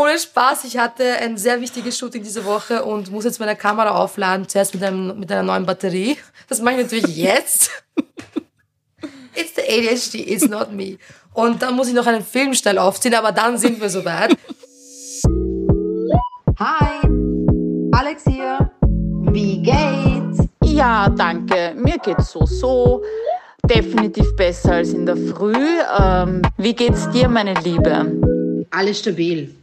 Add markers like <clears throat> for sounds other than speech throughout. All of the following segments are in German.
Ohne Spaß, ich hatte ein sehr wichtiges Shooting diese Woche und muss jetzt meine Kamera aufladen, zuerst mit, einem, mit einer neuen Batterie. Das mache ich natürlich <laughs> jetzt. It's the ADHD, it's not me. Und dann muss ich noch einen Film schnell aufziehen, aber dann sind wir soweit. Hi, Alex hier. Wie geht's? Ja, danke. Mir geht's so so. Definitiv besser als in der Früh. Ähm, wie geht's dir, meine Liebe? Alles stabil.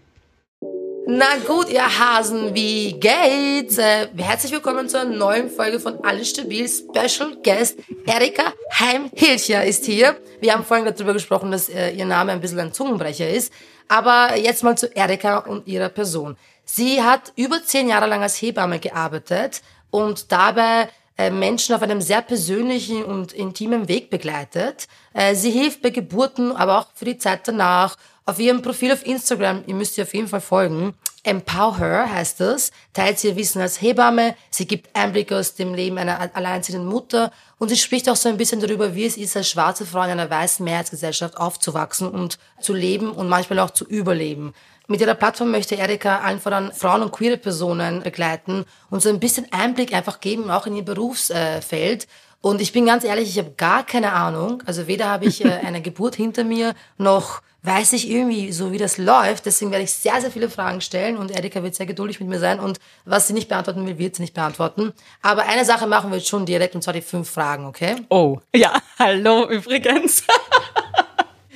Na gut, ihr Hasen, wie geht's? Äh, herzlich willkommen zu einer neuen Folge von Alles Stabil. Special Guest Erika Heim-Hilcher ist hier. Wir haben vorhin darüber gesprochen, dass äh, ihr Name ein bisschen ein Zungenbrecher ist. Aber jetzt mal zu Erika und ihrer Person. Sie hat über zehn Jahre lang als Hebamme gearbeitet und dabei äh, Menschen auf einem sehr persönlichen und intimen Weg begleitet. Äh, sie hilft bei Geburten, aber auch für die Zeit danach. Auf ihrem Profil auf Instagram, ihr müsst ihr auf jeden Fall folgen, Empower Her heißt das, teilt ihr Wissen als Hebamme, sie gibt Einblicke aus dem Leben einer alleinziehenden Mutter und sie spricht auch so ein bisschen darüber, wie es ist, als schwarze Frau in einer weißen Mehrheitsgesellschaft aufzuwachsen und zu leben und manchmal auch zu überleben. Mit ihrer Plattform möchte Erika allen voran Frauen und queere Personen begleiten und so ein bisschen Einblick einfach geben, auch in ihr Berufsfeld. Und ich bin ganz ehrlich, ich habe gar keine Ahnung. Also weder habe ich äh, <laughs> eine Geburt hinter mir, noch weiß ich irgendwie so, wie das läuft. Deswegen werde ich sehr, sehr viele Fragen stellen und Erika wird sehr geduldig mit mir sein und was sie nicht beantworten will, wird sie nicht beantworten. Aber eine Sache machen wir jetzt schon direkt und zwar die fünf Fragen, okay? Oh, ja, <laughs> hallo übrigens.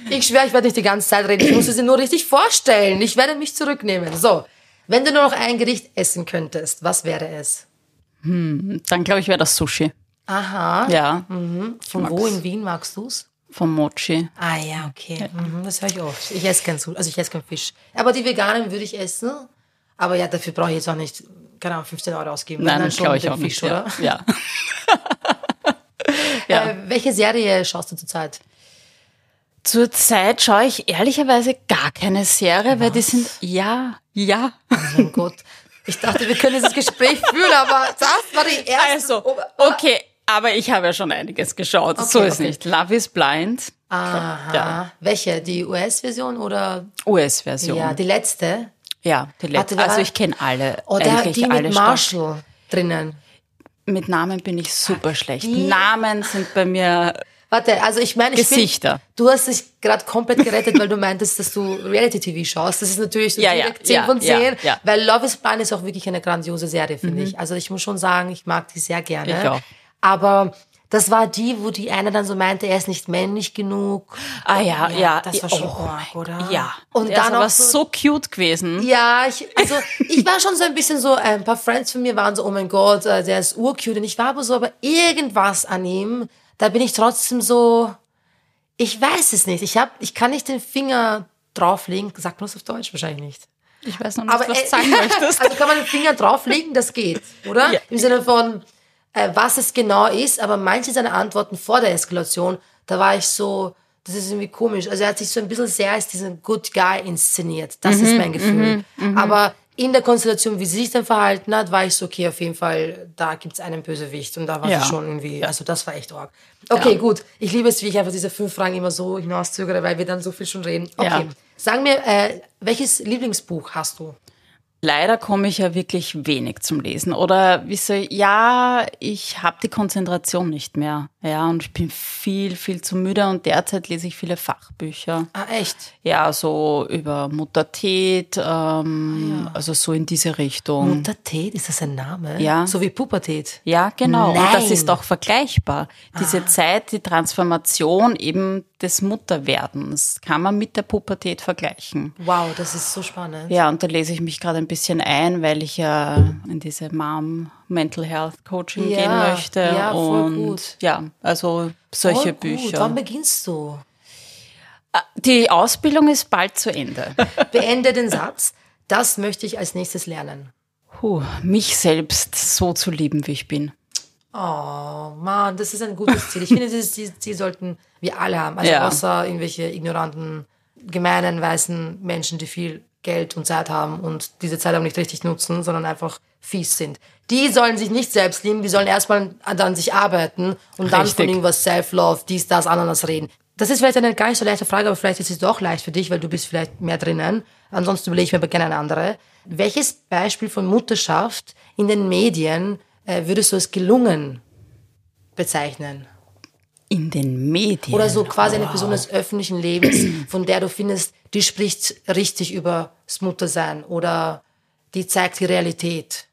Ich schwöre, ich werde nicht die ganze Zeit reden. Ich muss sie nur richtig vorstellen. Ich werde mich zurücknehmen. So, wenn du nur noch ein Gericht essen könntest, was wäre es? Hm, dann glaube ich, wäre das Sushi. Aha. Ja. Mhm. Von wo in Wien magst du's? Vom Mochi. Ah ja, okay. Mhm, das höre ich oft. Ich esse kein Sushi, also ich esse keinen Fisch. Aber die veganen würde ich essen. Aber ja, dafür brauche ich jetzt auch nicht, keine Ahnung, 15 Euro ausgeben. Nein, Dann das glaube ich auch Fisch, nicht. oder? Ja. <laughs> ja. Äh, welche Serie schaust du zurzeit? Zurzeit schaue ich ehrlicherweise gar keine Serie, weil die sind, ja, ja. Oh mein Gott. Ich dachte, wir können dieses Gespräch führen, aber das war die erste. Also, okay, aber ich habe ja schon einiges geschaut. so Okay, ist okay. nicht. Love is Blind, Aha. Ja. Welche? Die US-Version oder? US-Version. Ja, die letzte. Ja, die letzte. Warte, Also ich kenne alle. Oder eigentlich die alle mit. Marshall drinnen. Mit Namen bin ich super schlecht. die- Namen sind bei mir Warte, also ich meine, ich Gesichter. Bin, du hast dich gerade komplett gerettet, weil du meintest, dass du Reality-TV schaust. Das ist natürlich so Ja, ja, direkt 10 ja, von 10, ja, ja. weil Love is Blind ist auch wirklich eine grandiose Serie, finde ich. Also ich muss schon sagen, ich mag die sehr gerne. Ich auch. Aber das war die, wo die eine dann so meinte, er ist nicht männlich genug. Ah ja, ja. Das war schon arg, oder? Ja. Und Der dann aber so- so cute gewesen. Ja, ich, also ich war schon so ein bisschen so, ein paar Friends von mir waren so, oh mein Gott, äh, der ist urcute. Und ich war aber so, aber irgendwas an ihm, da bin ich trotzdem so, ich weiß es nicht. Ich hab, ich kann nicht den Finger drauflegen. Sagt man das auf Deutsch? Wahrscheinlich nicht. Ich weiß noch nicht, Aber was äh, du sagen <laughs> möchtest. Also kann man den Finger drauflegen, das geht, oder? Ja. Im Sinne von, äh, was es genau ist, aber manche seiner Antworten vor der Eskalation, da war ich so, das ist irgendwie komisch. Also er hat sich so ein bisschen sehr als diesen Good Guy inszeniert. Das Mhm, ist mein Gefühl. Aber in der Konstellation, wie sie sich dann verhalten hat, war ich so, okay, auf jeden Fall, da gibt's einen Bösewicht. Und da war Ja. sie schon irgendwie, also das war echt arg. Okay, gut. Ich liebe es, wie ich einfach diese fünf Fragen immer so hinauszögere, weil wir dann so viel schon reden. Okay. Ja. Sag mir, äh, welches Lieblingsbuch hast du? Leider komme ich ja wirklich wenig zum Lesen. Oder wie so, ja, ich habe die Konzentration nicht mehr. Ja, und ich bin viel, viel zu müde und derzeit lese ich viele Fachbücher. Ah, echt? Ja, so über Muttertät, ähm, also so in diese Richtung. Muttertät, ist das ein Name? Ja. So wie Pubertät. Ja, genau. Und das Nein. ist auch vergleichbar. Diese Ah. Zeit, die Transformation eben des Mutterwerdens kann man mit der Pubertät vergleichen. Wow, das ist so spannend. Ja, und da lese ich mich gerade ein bisschen ein, weil ich ja in diese Mom Mental Health Coaching Ja, gehen möchte. ja, voll und gut. ja, also solche Voll gut. Bücher. Wann beginnst du? Die Ausbildung ist bald zu Ende. <laughs> Beende den Satz. Das möchte ich als nächstes lernen. Puh, mich selbst so zu lieben, wie ich bin. Oh Mann, das ist ein gutes Ziel. Ich finde, dieses Ziel, Ziel sollten wir alle haben. Also Ja. außer irgendwelche ignoranten, gemeinen, weißen Menschen, die viel Geld und Zeit haben und diese Zeit auch nicht richtig nutzen, sondern einfach fies sind. Die sollen sich nicht selbst lieben, die sollen erstmal an sich arbeiten und dann von Richtig. irgendwas Self-Love, dies, das, Ananas reden. Das ist vielleicht eine gar nicht so leichte Frage, aber vielleicht ist es doch leicht für dich, weil du bist vielleicht mehr drinnen. Ansonsten überlege ich mir aber gerne eine andere. Welches Beispiel von Mutterschaft in den Medien äh, würdest du als gelungen bezeichnen? In den Medien. Oder so quasi eine Person des öffentlichen Lebens, von der du findest, die spricht richtig über das Muttersein oder die zeigt die Realität.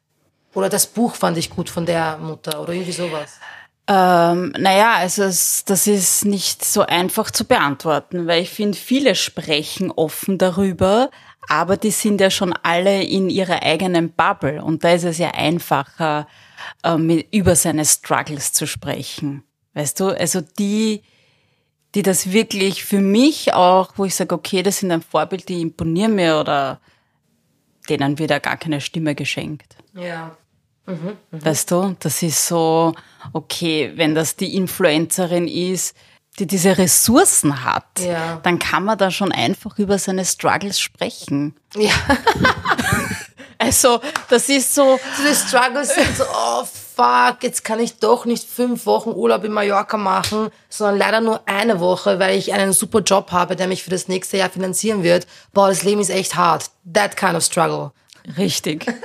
Oder das Buch fand ich gut von der Mutter oder irgendwie sowas. Ähm, naja, also es, das ist nicht so einfach zu beantworten, weil ich finde, viele sprechen offen darüber, aber die sind ja schon alle in ihrer eigenen Bubble und da ist es ja einfacher, ähm, über seine Struggles zu sprechen. Weißt du, also die, die das wirklich für mich auch, wo ich sage, okay, das sind ein Vorbild, die imponieren mir oder denen wird ja gar keine Stimme geschenkt. Ja. Weißt du, das ist so, okay, wenn das die Influencerin ist, die diese Ressourcen hat, Ja. dann kann man da schon einfach über seine Struggles sprechen. Ja. <laughs> Also, das ist so, Die Struggles sind so, oh fuck, jetzt kann ich doch nicht fünf Wochen Urlaub in Mallorca machen, sondern leider nur eine Woche, weil ich einen super Job habe, der mich für das nächste Jahr finanzieren wird. Boah, das Leben ist echt hart. That kind of struggle. richtig. <laughs>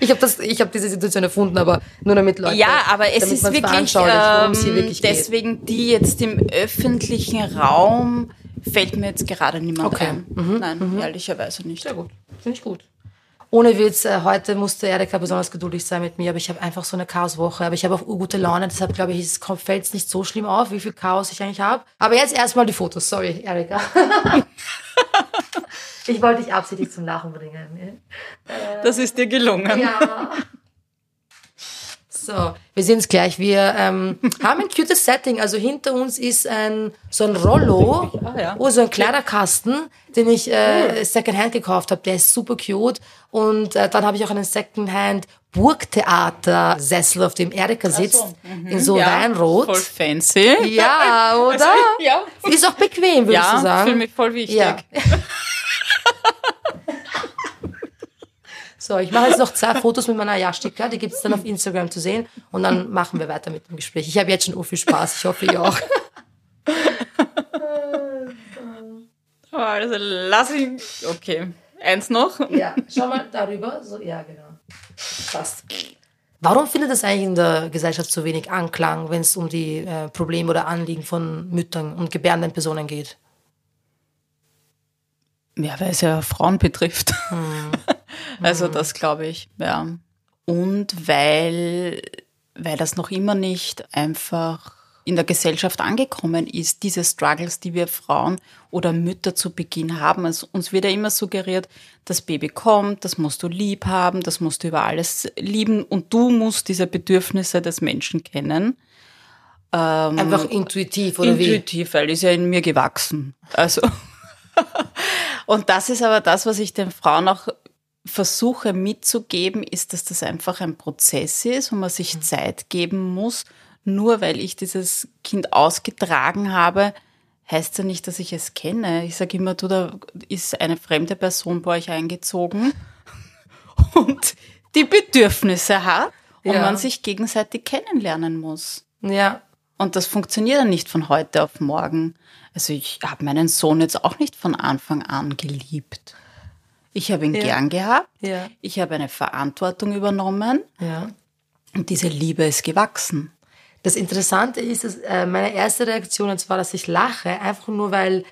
Ich habe das, ich habe diese Situation erfunden, aber nur damit Leute, Ja, aber es ist wirklich, ähm, wirklich geht. deswegen die jetzt im öffentlichen Raum fällt mir jetzt gerade niemand Okay. Mhm, ein. Nein, ehrlicherweise nicht. Sehr gut, finde ich gut. Ohne Witz, äh, heute musste Erika besonders geduldig sein mit mir, aber ich habe einfach so eine Chaoswoche. Aber ich habe auch gute Laune, deshalb glaube ich, es fällt es nicht so schlimm auf, wie viel Chaos ich eigentlich habe. Aber jetzt erstmal die Fotos, sorry, Erika. <laughs> ich wollte dich absichtlich zum Lachen bringen. Das ist dir gelungen. Ja. So, wir sehen es gleich. Wir ähm, <laughs> haben ein cutes Setting. Also hinter uns ist ein so ein Rollo, Ah, ja. oh, so ein Kleiderkasten, den ich äh, Secondhand gekauft habe. Der ist super cute. Und äh, dann habe ich auch einen Secondhand Burgtheater-Sessel, auf dem Erika sitzt, in so Weinrot. Voll fancy. Ja, <laughs> oder? Ja. Ist auch bequem, würdest du Ja, sagen. für mich voll wichtig. Ja. <laughs> So, ich mache jetzt noch zwei Fotos mit meiner Jastika, die gibt's dann auf Instagram zu sehen und dann machen wir weiter mit dem Gespräch. Ich habe jetzt schon ur viel Spaß, ich hoffe, ihr auch. <laughs> Oh, Also lass ihn. Okay. Eins noch. Ja, schau mal darüber. So, ja, genau. Passt. Warum findet es eigentlich in der Gesellschaft so wenig Anklang, wenn es um die äh, Probleme oder Anliegen von Müttern und gebärenden Personen geht? Ja, weil es ja Frauen betrifft. Hm. <laughs> Also das glaube ich, ja. Und weil, weil das noch immer nicht einfach in der Gesellschaft angekommen ist, diese Struggles, die wir Frauen oder Mütter zu Beginn haben. Also uns wird ja immer suggeriert, das Baby kommt, das musst du lieb haben, das musst du über alles lieben und du musst diese Bedürfnisse des Menschen kennen. Einfach intuitiv, oder wie? Intuitiv, weil ist ja in mir gewachsen. Also. <laughs> und das ist aber das, was ich den Frauen auch versuche mitzugeben, ist, dass das einfach ein Prozess ist, wo man sich Zeit geben muss. Nur weil ich dieses Kind ausgetragen habe, heißt ja nicht, dass ich es kenne. Ich sage immer, du, da ist eine fremde Person bei euch eingezogen <laughs> und die Bedürfnisse hat und Ja. man sich gegenseitig kennenlernen muss. Ja, Und das funktioniert dann nicht von heute auf morgen. Also ich habe meinen Sohn jetzt auch nicht von Anfang an geliebt. Ich habe ihn gern gehabt. Ja. Ich habe eine Verantwortung übernommen ja. und diese Liebe ist gewachsen. Das Interessante ist, dass äh, meine erste Reaktion jetzt war, dass ich lache, einfach nur weil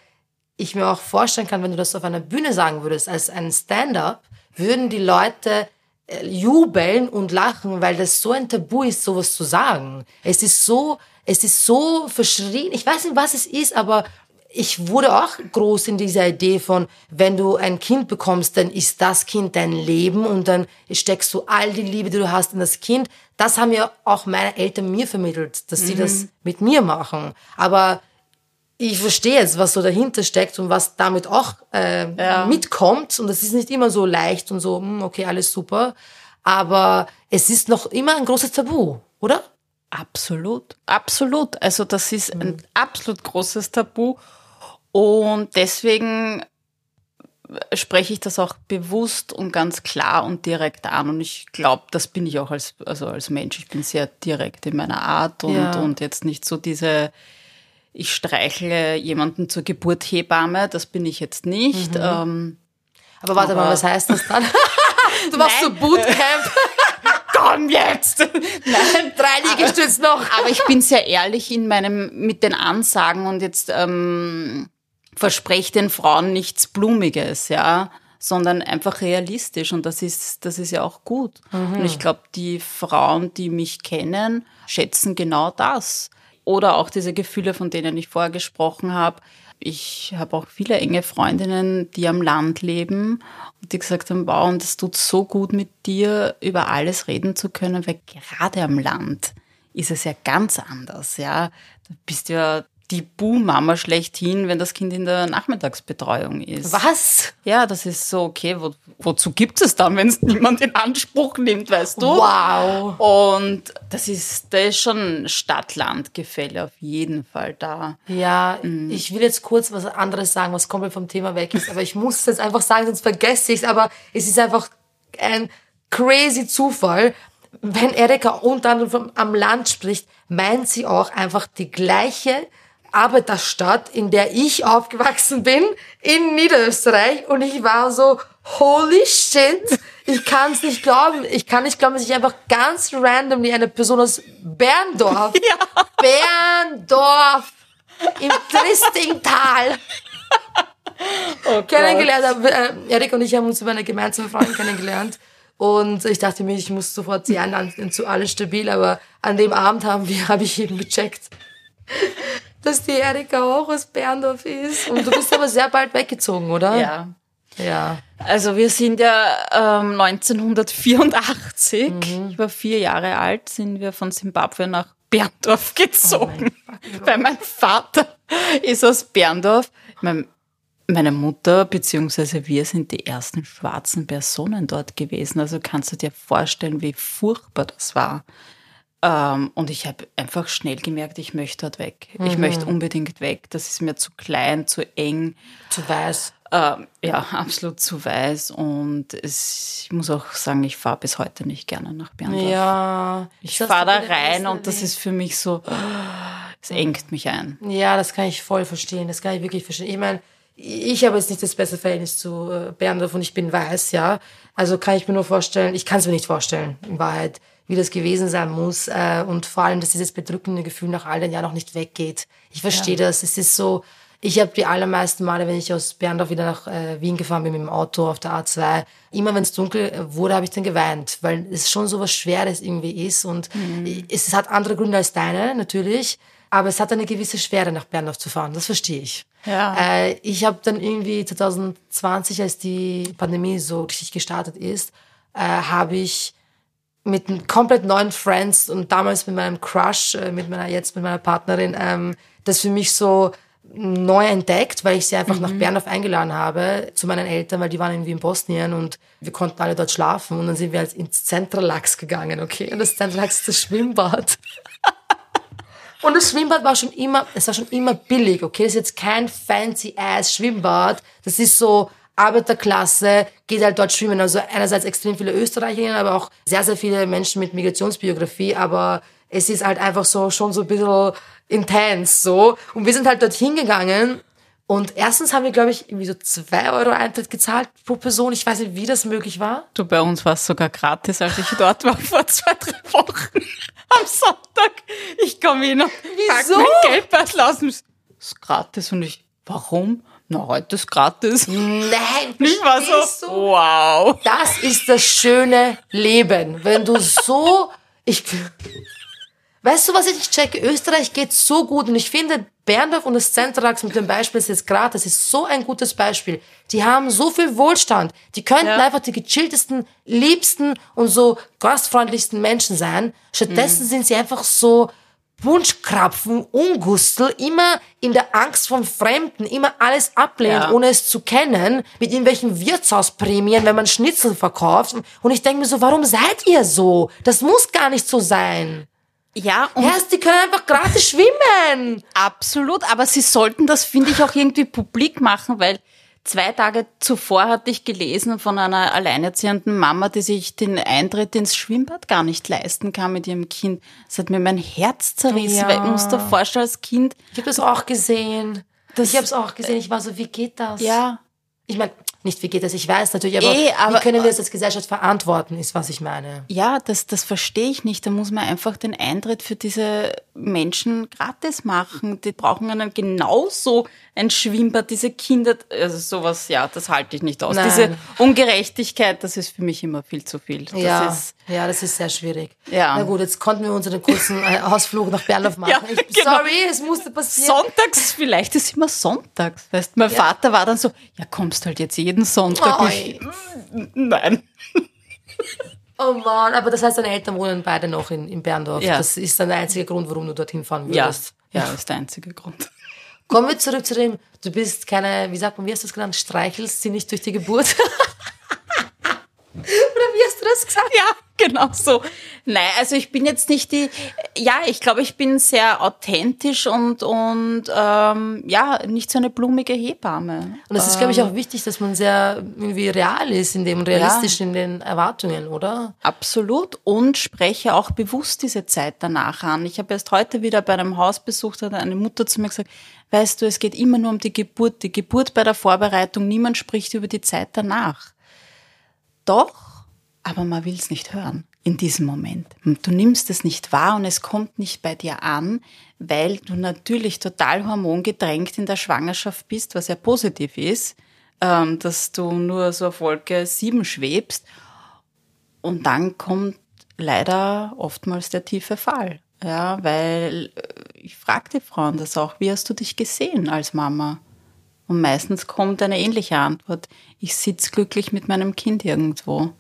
ich mir auch vorstellen kann, wenn du das auf einer Bühne sagen würdest, als ein Stand-up, würden die Leute äh, jubeln und lachen, weil das so ein Tabu ist, sowas zu sagen. Es ist so, es ist so verschrien. Ich weiß nicht, was es ist, aber ich wurde auch groß in dieser Idee von, wenn du ein Kind bekommst, dann ist das Kind dein Leben und dann steckst du all die Liebe, die du hast, in das Kind. Das haben ja auch meine Eltern mir vermittelt, dass sie das mit mir machen. Aber ich verstehe jetzt, was so dahinter steckt und was damit auch äh, mitkommt. Und das ist nicht immer so leicht und so, hm, okay, alles super. Aber es ist noch immer ein großes Tabu, oder? Absolut, absolut. Also das ist ein absolut großes Tabu und deswegen spreche ich das auch bewusst und ganz klar und direkt an und ich glaube, das bin ich auch als also als Mensch. Ich bin sehr direkt in meiner Art und Ja. und jetzt nicht so diese ich streichle jemanden zur Geburt Hebamme, das bin ich jetzt nicht. Mhm. Ähm, Aber warte Aber- mal, was heißt das dann? <laughs> du machst so. Bootcamp. <laughs> Komm jetzt! Nein, drei Liegestütze noch. aber ich bin sehr ehrlich in meinem, mit den Ansagen und jetzt ähm, verspreche den Frauen nichts Blumiges, ja, sondern einfach realistisch und das ist, das ist ja auch gut. Und ich glaube, die Frauen, die mich kennen, schätzen genau das. Oder auch diese Gefühle, von denen ich vorher gesprochen habe. Ich habe auch viele enge Freundinnen, die am Land leben und die gesagt haben, wow, und es tut so gut mit dir, über alles reden zu können, weil gerade am Land ist es ja ganz anders, ja. Da bist du ja die Buh-Mama schlechthin, wenn das Kind in der Nachmittagsbetreuung ist. Was? Ja, das ist so, okay, wo, wozu gibt es dann, wenn es <laughs> niemand in Anspruch nimmt, weißt du? Wow. Und das ist, da ist schon Stadt-Land-Gefälle auf jeden Fall da. Ja, ich will jetzt kurz was anderes sagen, was komplett vom Thema weg ist, aber ich muss es jetzt einfach sagen, sonst vergesse ich es, aber es ist einfach ein crazy Zufall. Wenn Erika unter anderem vom, am Land spricht, meint sie auch einfach die gleiche Arbeiterstadt, in der ich aufgewachsen bin, in Niederösterreich. Und ich war so, holy shit, ich kann es nicht glauben. Ich kann nicht glauben, dass ich einfach ganz randomly eine Person aus Berndorf, <laughs> Berndorf, im Tristingtal kennengelernt habe. Äh, Erik und ich haben uns über eine gemeinsame Freundin kennengelernt. Und ich dachte mir, ich muss sofort sie einladen zu alles stabil, aber an dem Abend haben wir, habe ich eben gecheckt, dass die Erika auch aus Berndorf ist. Und du bist aber sehr bald weggezogen, oder? Ja. Ja. Also wir sind ja ähm, 1984, ich war vier Jahre alt, sind wir von Simbabwe nach Berndorf gezogen. Weil mein Vater ist aus Berndorf. Mein, meine Mutter beziehungsweise wir sind die ersten schwarzen Personen dort gewesen. Also kannst du dir vorstellen, wie furchtbar das war. Ähm, und ich habe einfach schnell gemerkt, ich möchte dort weg. Ich möchte unbedingt weg. Das ist mir zu klein, zu eng. Zu weiß. Ähm, ja, absolut zu weiß. Und es, ich muss auch sagen, ich fahre bis heute nicht gerne nach Berndorf. Ja. Ich fahre da rein und das ist für mich so, es engt mich ein. Ja, das kann ich voll verstehen. Das kann ich wirklich verstehen. Ich meine, ich habe jetzt nicht das beste Verhältnis zu äh, Berndorf und ich bin weiß, ja. Also kann ich mir nur vorstellen, ich kann es mir nicht vorstellen, in Wahrheit, wie das gewesen sein muss. Äh, und vor allem, dass dieses bedrückende Gefühl nach all den Jahren noch nicht weggeht. Ich verstehe das. Es ist so, ich habe die allermeisten Male, wenn ich aus Berndorf wieder nach äh, Wien gefahren bin mit dem Auto auf der A2, immer wenn es dunkel wurde, habe ich dann geweint, weil es schon so was Schweres irgendwie ist und es, es hat andere Gründe als deine, natürlich. Aber es hat eine gewisse Schwere, nach Berndorf zu fahren. Das verstehe ich. Ja. Äh, ich habe dann irgendwie 2020, als die Pandemie so richtig gestartet ist, äh, habe ich mit einem komplett neuen Friends und damals mit meinem Crush, äh, mit meiner jetzt mit meiner Partnerin, ähm, das für mich so neu entdeckt, weil ich sie einfach nach Berndorf eingeladen habe zu meinen Eltern, weil die waren irgendwie in Bosnien und wir konnten alle dort schlafen und dann sind wir halt ins Zentralax gegangen, okay? Und das Zentralax ist das Schwimmbad. <laughs> Und das Schwimmbad war schon immer, es war schon immer billig, okay? Das ist jetzt kein fancy ass Schwimmbad. Das ist so Arbeiterklasse, geht halt dort schwimmen. Also einerseits extrem viele Österreicherinnen, aber auch sehr, sehr viele Menschen mit Migrationsbiografie. Aber es ist halt einfach so, schon so ein bisschen intens, so. Und wir sind halt dort hingegangen. Und erstens haben wir, glaube ich, irgendwie so zwei Euro Eintritt gezahlt pro Person. Ich weiß nicht, wie das möglich war. Du, bei uns war es sogar gratis, als ich dort war vor zwei, drei Wochen. Am Sonntag. Ich komme hin und pack Wieso? mein Geldbeutel aus es ist gratis. Und ich, warum? Na, heute ist gratis. Nein, Ich war so, wow. Das ist das schöne Leben. Wenn du so, ich, weißt du, was ich nicht checke? Österreich geht so gut und ich finde Berndorf und das Zentralax mit dem Beispiel ist jetzt gerade, das ist so ein gutes Beispiel. Die haben so viel Wohlstand. Die könnten Ja. einfach die gechilltesten, liebsten und so gastfreundlichsten Menschen sein. Stattdessen Mhm. sind sie einfach so Wunschkrapfen, Ungustel, immer in der Angst vom Fremden, immer alles ablehnen, Ja. ohne es zu kennen, mit irgendwelchen Wirtshausprämien, wenn man Schnitzel verkauft. Und ich denke mir so, warum seid ihr so? Das muss gar nicht so sein. Ja, und Erst, die können einfach gratis schwimmen. Absolut, aber sie sollten das, finde ich, auch irgendwie publik machen, weil Zwei Tage zuvor hatte ich gelesen von einer alleinerziehenden Mama, die sich den Eintritt ins Schwimmbad gar nicht leisten kann mit ihrem Kind. Das hat mir mein Herz zerrissen, Ja. weil ich muss dir vorstellen, als Kind, Ich habe das auch gesehen. Das- ich habe es auch gesehen. Ich war so, wie geht das? ja, Ich meine, nicht wie geht das, ich weiß natürlich, aber, Eh, aber- wie können wir das als Gesellschaft verantworten, ist, was ich meine. Ja, das, das verstehe ich nicht. Da muss man einfach den Eintritt für diese Menschen gratis machen. Die brauchen einen genauso ein Schwimmbad, diese Kinder, also sowas, ja, das halte ich nicht aus. Nein. Diese Ungerechtigkeit, das ist für mich immer viel zu viel. Das ja, ist, ja, das ist sehr schwierig. Ja. Na gut, jetzt konnten wir unseren kurzen äh, Ausflug nach Berndorf <laughs> machen. Ja, ich, genau. Sorry, es musste passieren. Sonntags, vielleicht ist immer sonntags. Weißt, mein Vater war dann so, ja, kommst halt jetzt jeden Sonntag. Ich, nein. Oh Mann, aber das heißt, deine Eltern wohnen beide noch in, in Berndorf. Ja. Das ist dann der einzige Grund, warum du dorthin fahren Ja, würdest. ja, ist der einzige Grund. Kommen wir zurück zu dem, du bist keine, wie sagt man, wie hast du das genannt, streichelst sie nicht durch die Geburt. <laughs> das gesagt? Ja, genau so. Nein, also ich bin jetzt nicht die, ja, ich glaube, ich bin sehr authentisch und, und ähm, ja, nicht so eine blumige Hebamme. Und es ist, glaube ich, auch wichtig, dass man sehr irgendwie real ist in dem, realistisch in den Erwartungen, oder? Absolut und spreche auch bewusst diese Zeit danach an. Ich habe erst heute wieder bei einem Hausbesuch, hat eine Mutter zu mir gesagt, weißt du, es geht immer nur um die Geburt, die Geburt bei der Vorbereitung, niemand spricht über die Zeit danach. Doch, aber man will es nicht hören in diesem Moment. Du nimmst es nicht wahr und es kommt nicht bei dir an, weil du natürlich total hormongedrängt in der Schwangerschaft bist, was ja positiv ist, ähm, dass du nur so auf Wolke 7 schwebst. Und dann kommt leider oftmals der tiefe Fall. Ja, weil äh, ich frage die Frauen das auch, wie hast du dich gesehen als Mama? Und meistens kommt eine ähnliche Antwort. Ich sitz glücklich mit meinem Kind irgendwo.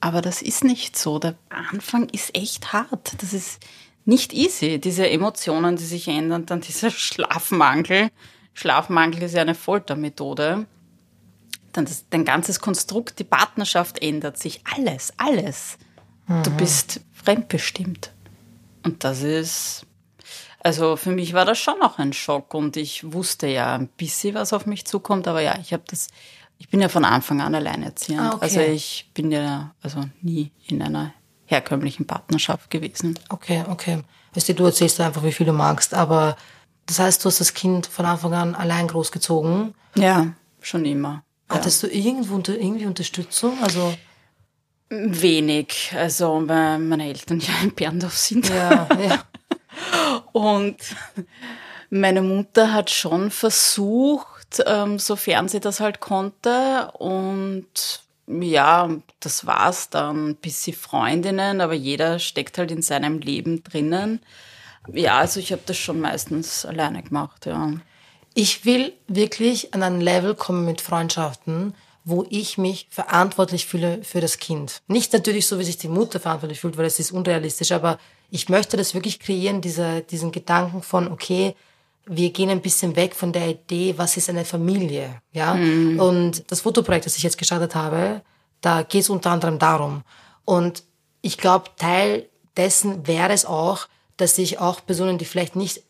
Aber das ist nicht so. Der Anfang ist echt hart. Das ist nicht easy. Diese Emotionen, die sich ändern, dann dieser <laughs> Schlafmangel. Schlafmangel ist ja eine Foltermethode. Dann das, dein ganzes Konstrukt, die Partnerschaft ändert sich. Alles, alles. Du bist fremdbestimmt. Und das ist, also für mich war das schon auch ein Schock und ich wusste ja ein bisschen, was auf mich zukommt, aber ja, ich habe das, ich bin ja von Anfang an alleinerziehend. Ah, okay. Also ich bin ja also nie in einer herkömmlichen Partnerschaft gewesen. Okay, okay. Weißt du, du erzählst einfach, wie viel du magst, aber das heißt, du hast das Kind von Anfang an allein großgezogen. Ja, schon immer. Ja. Hattest du irgendwo unter, irgendwie Unterstützung? Also, Wenig, also weil meine Eltern <laughs> ja in Berndorf sind. ja, ja. <laughs> Und meine Mutter hat schon versucht, ähm, sofern sie das halt konnte. Und ja, das war's dann. Bisschen Freundinnen, aber jeder steckt halt in seinem Leben drinnen. Ja, also ich habe das schon meistens alleine gemacht, ja. Ich will wirklich an ein Level kommen mit Freundschaften, wo ich mich verantwortlich fühle für das Kind. Nicht natürlich so, wie sich die Mutter verantwortlich fühlt, weil das ist unrealistisch, aber ich möchte das wirklich kreieren, diese, diesen Gedanken von, okay, wir gehen ein bisschen weg von der Idee, was ist eine Familie, ja? Und das Fotoprojekt, das ich jetzt gestartet habe, da geht es unter anderem darum. Und ich glaube, Teil dessen wäre es auch, dass sich auch Personen, die vielleicht nicht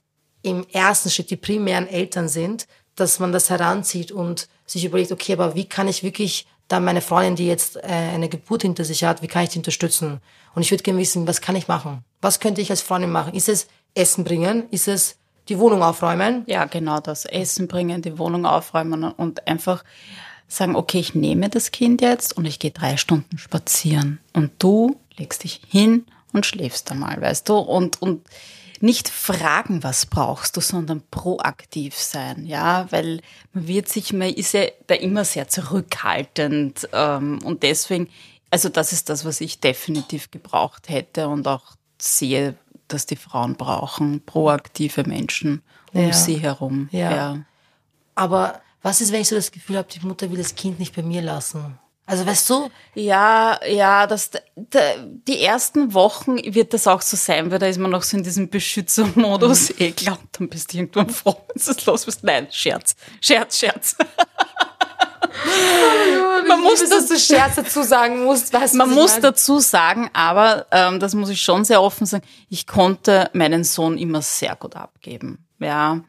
im ersten Schritt die primären Eltern sind, dass man das heranzieht und sich überlegt, okay, aber wie kann ich wirklich dann meine Freundin, die jetzt äh, eine Geburt hinter sich hat, wie kann ich die unterstützen? Und ich würde gerne wissen, was kann ich machen? Was könnte ich als Freundin machen? Ist es Essen bringen? Ist es die Wohnung aufräumen? Ja, genau das. Essen bringen, die Wohnung aufräumen und einfach sagen, okay, ich nehme das Kind jetzt und ich gehe drei Stunden spazieren. Und du legst dich hin und schläfst einmal, weißt du? Und, und nicht fragen, was brauchst du, sondern proaktiv sein, ja, weil man wird sich, man ist ja da immer sehr zurückhaltend ähm, und deswegen, also das ist das, was ich definitiv gebraucht hätte und auch sehe, dass die Frauen brauchen, proaktive Menschen um Ja. sie herum. Ja. ja. Aber was ist, wenn ich so das Gefühl habe, die Mutter will das Kind nicht bei mir lassen? Also weißt du, Ja, ja, das, da, die ersten Wochen wird das auch so sein, weil da ist man noch so in diesem Beschützermodus. Mhm. Eh klar, dann bist du irgendwann froh, wenn es los bist. Nein, Scherz, Scherz, Scherz. Man muss dass du Scherz dazu sagen musst, weißt Man muss meine? dazu sagen, aber ähm, das muss ich schon sehr offen sagen, ich konnte meinen Sohn immer sehr gut abgeben. Ja.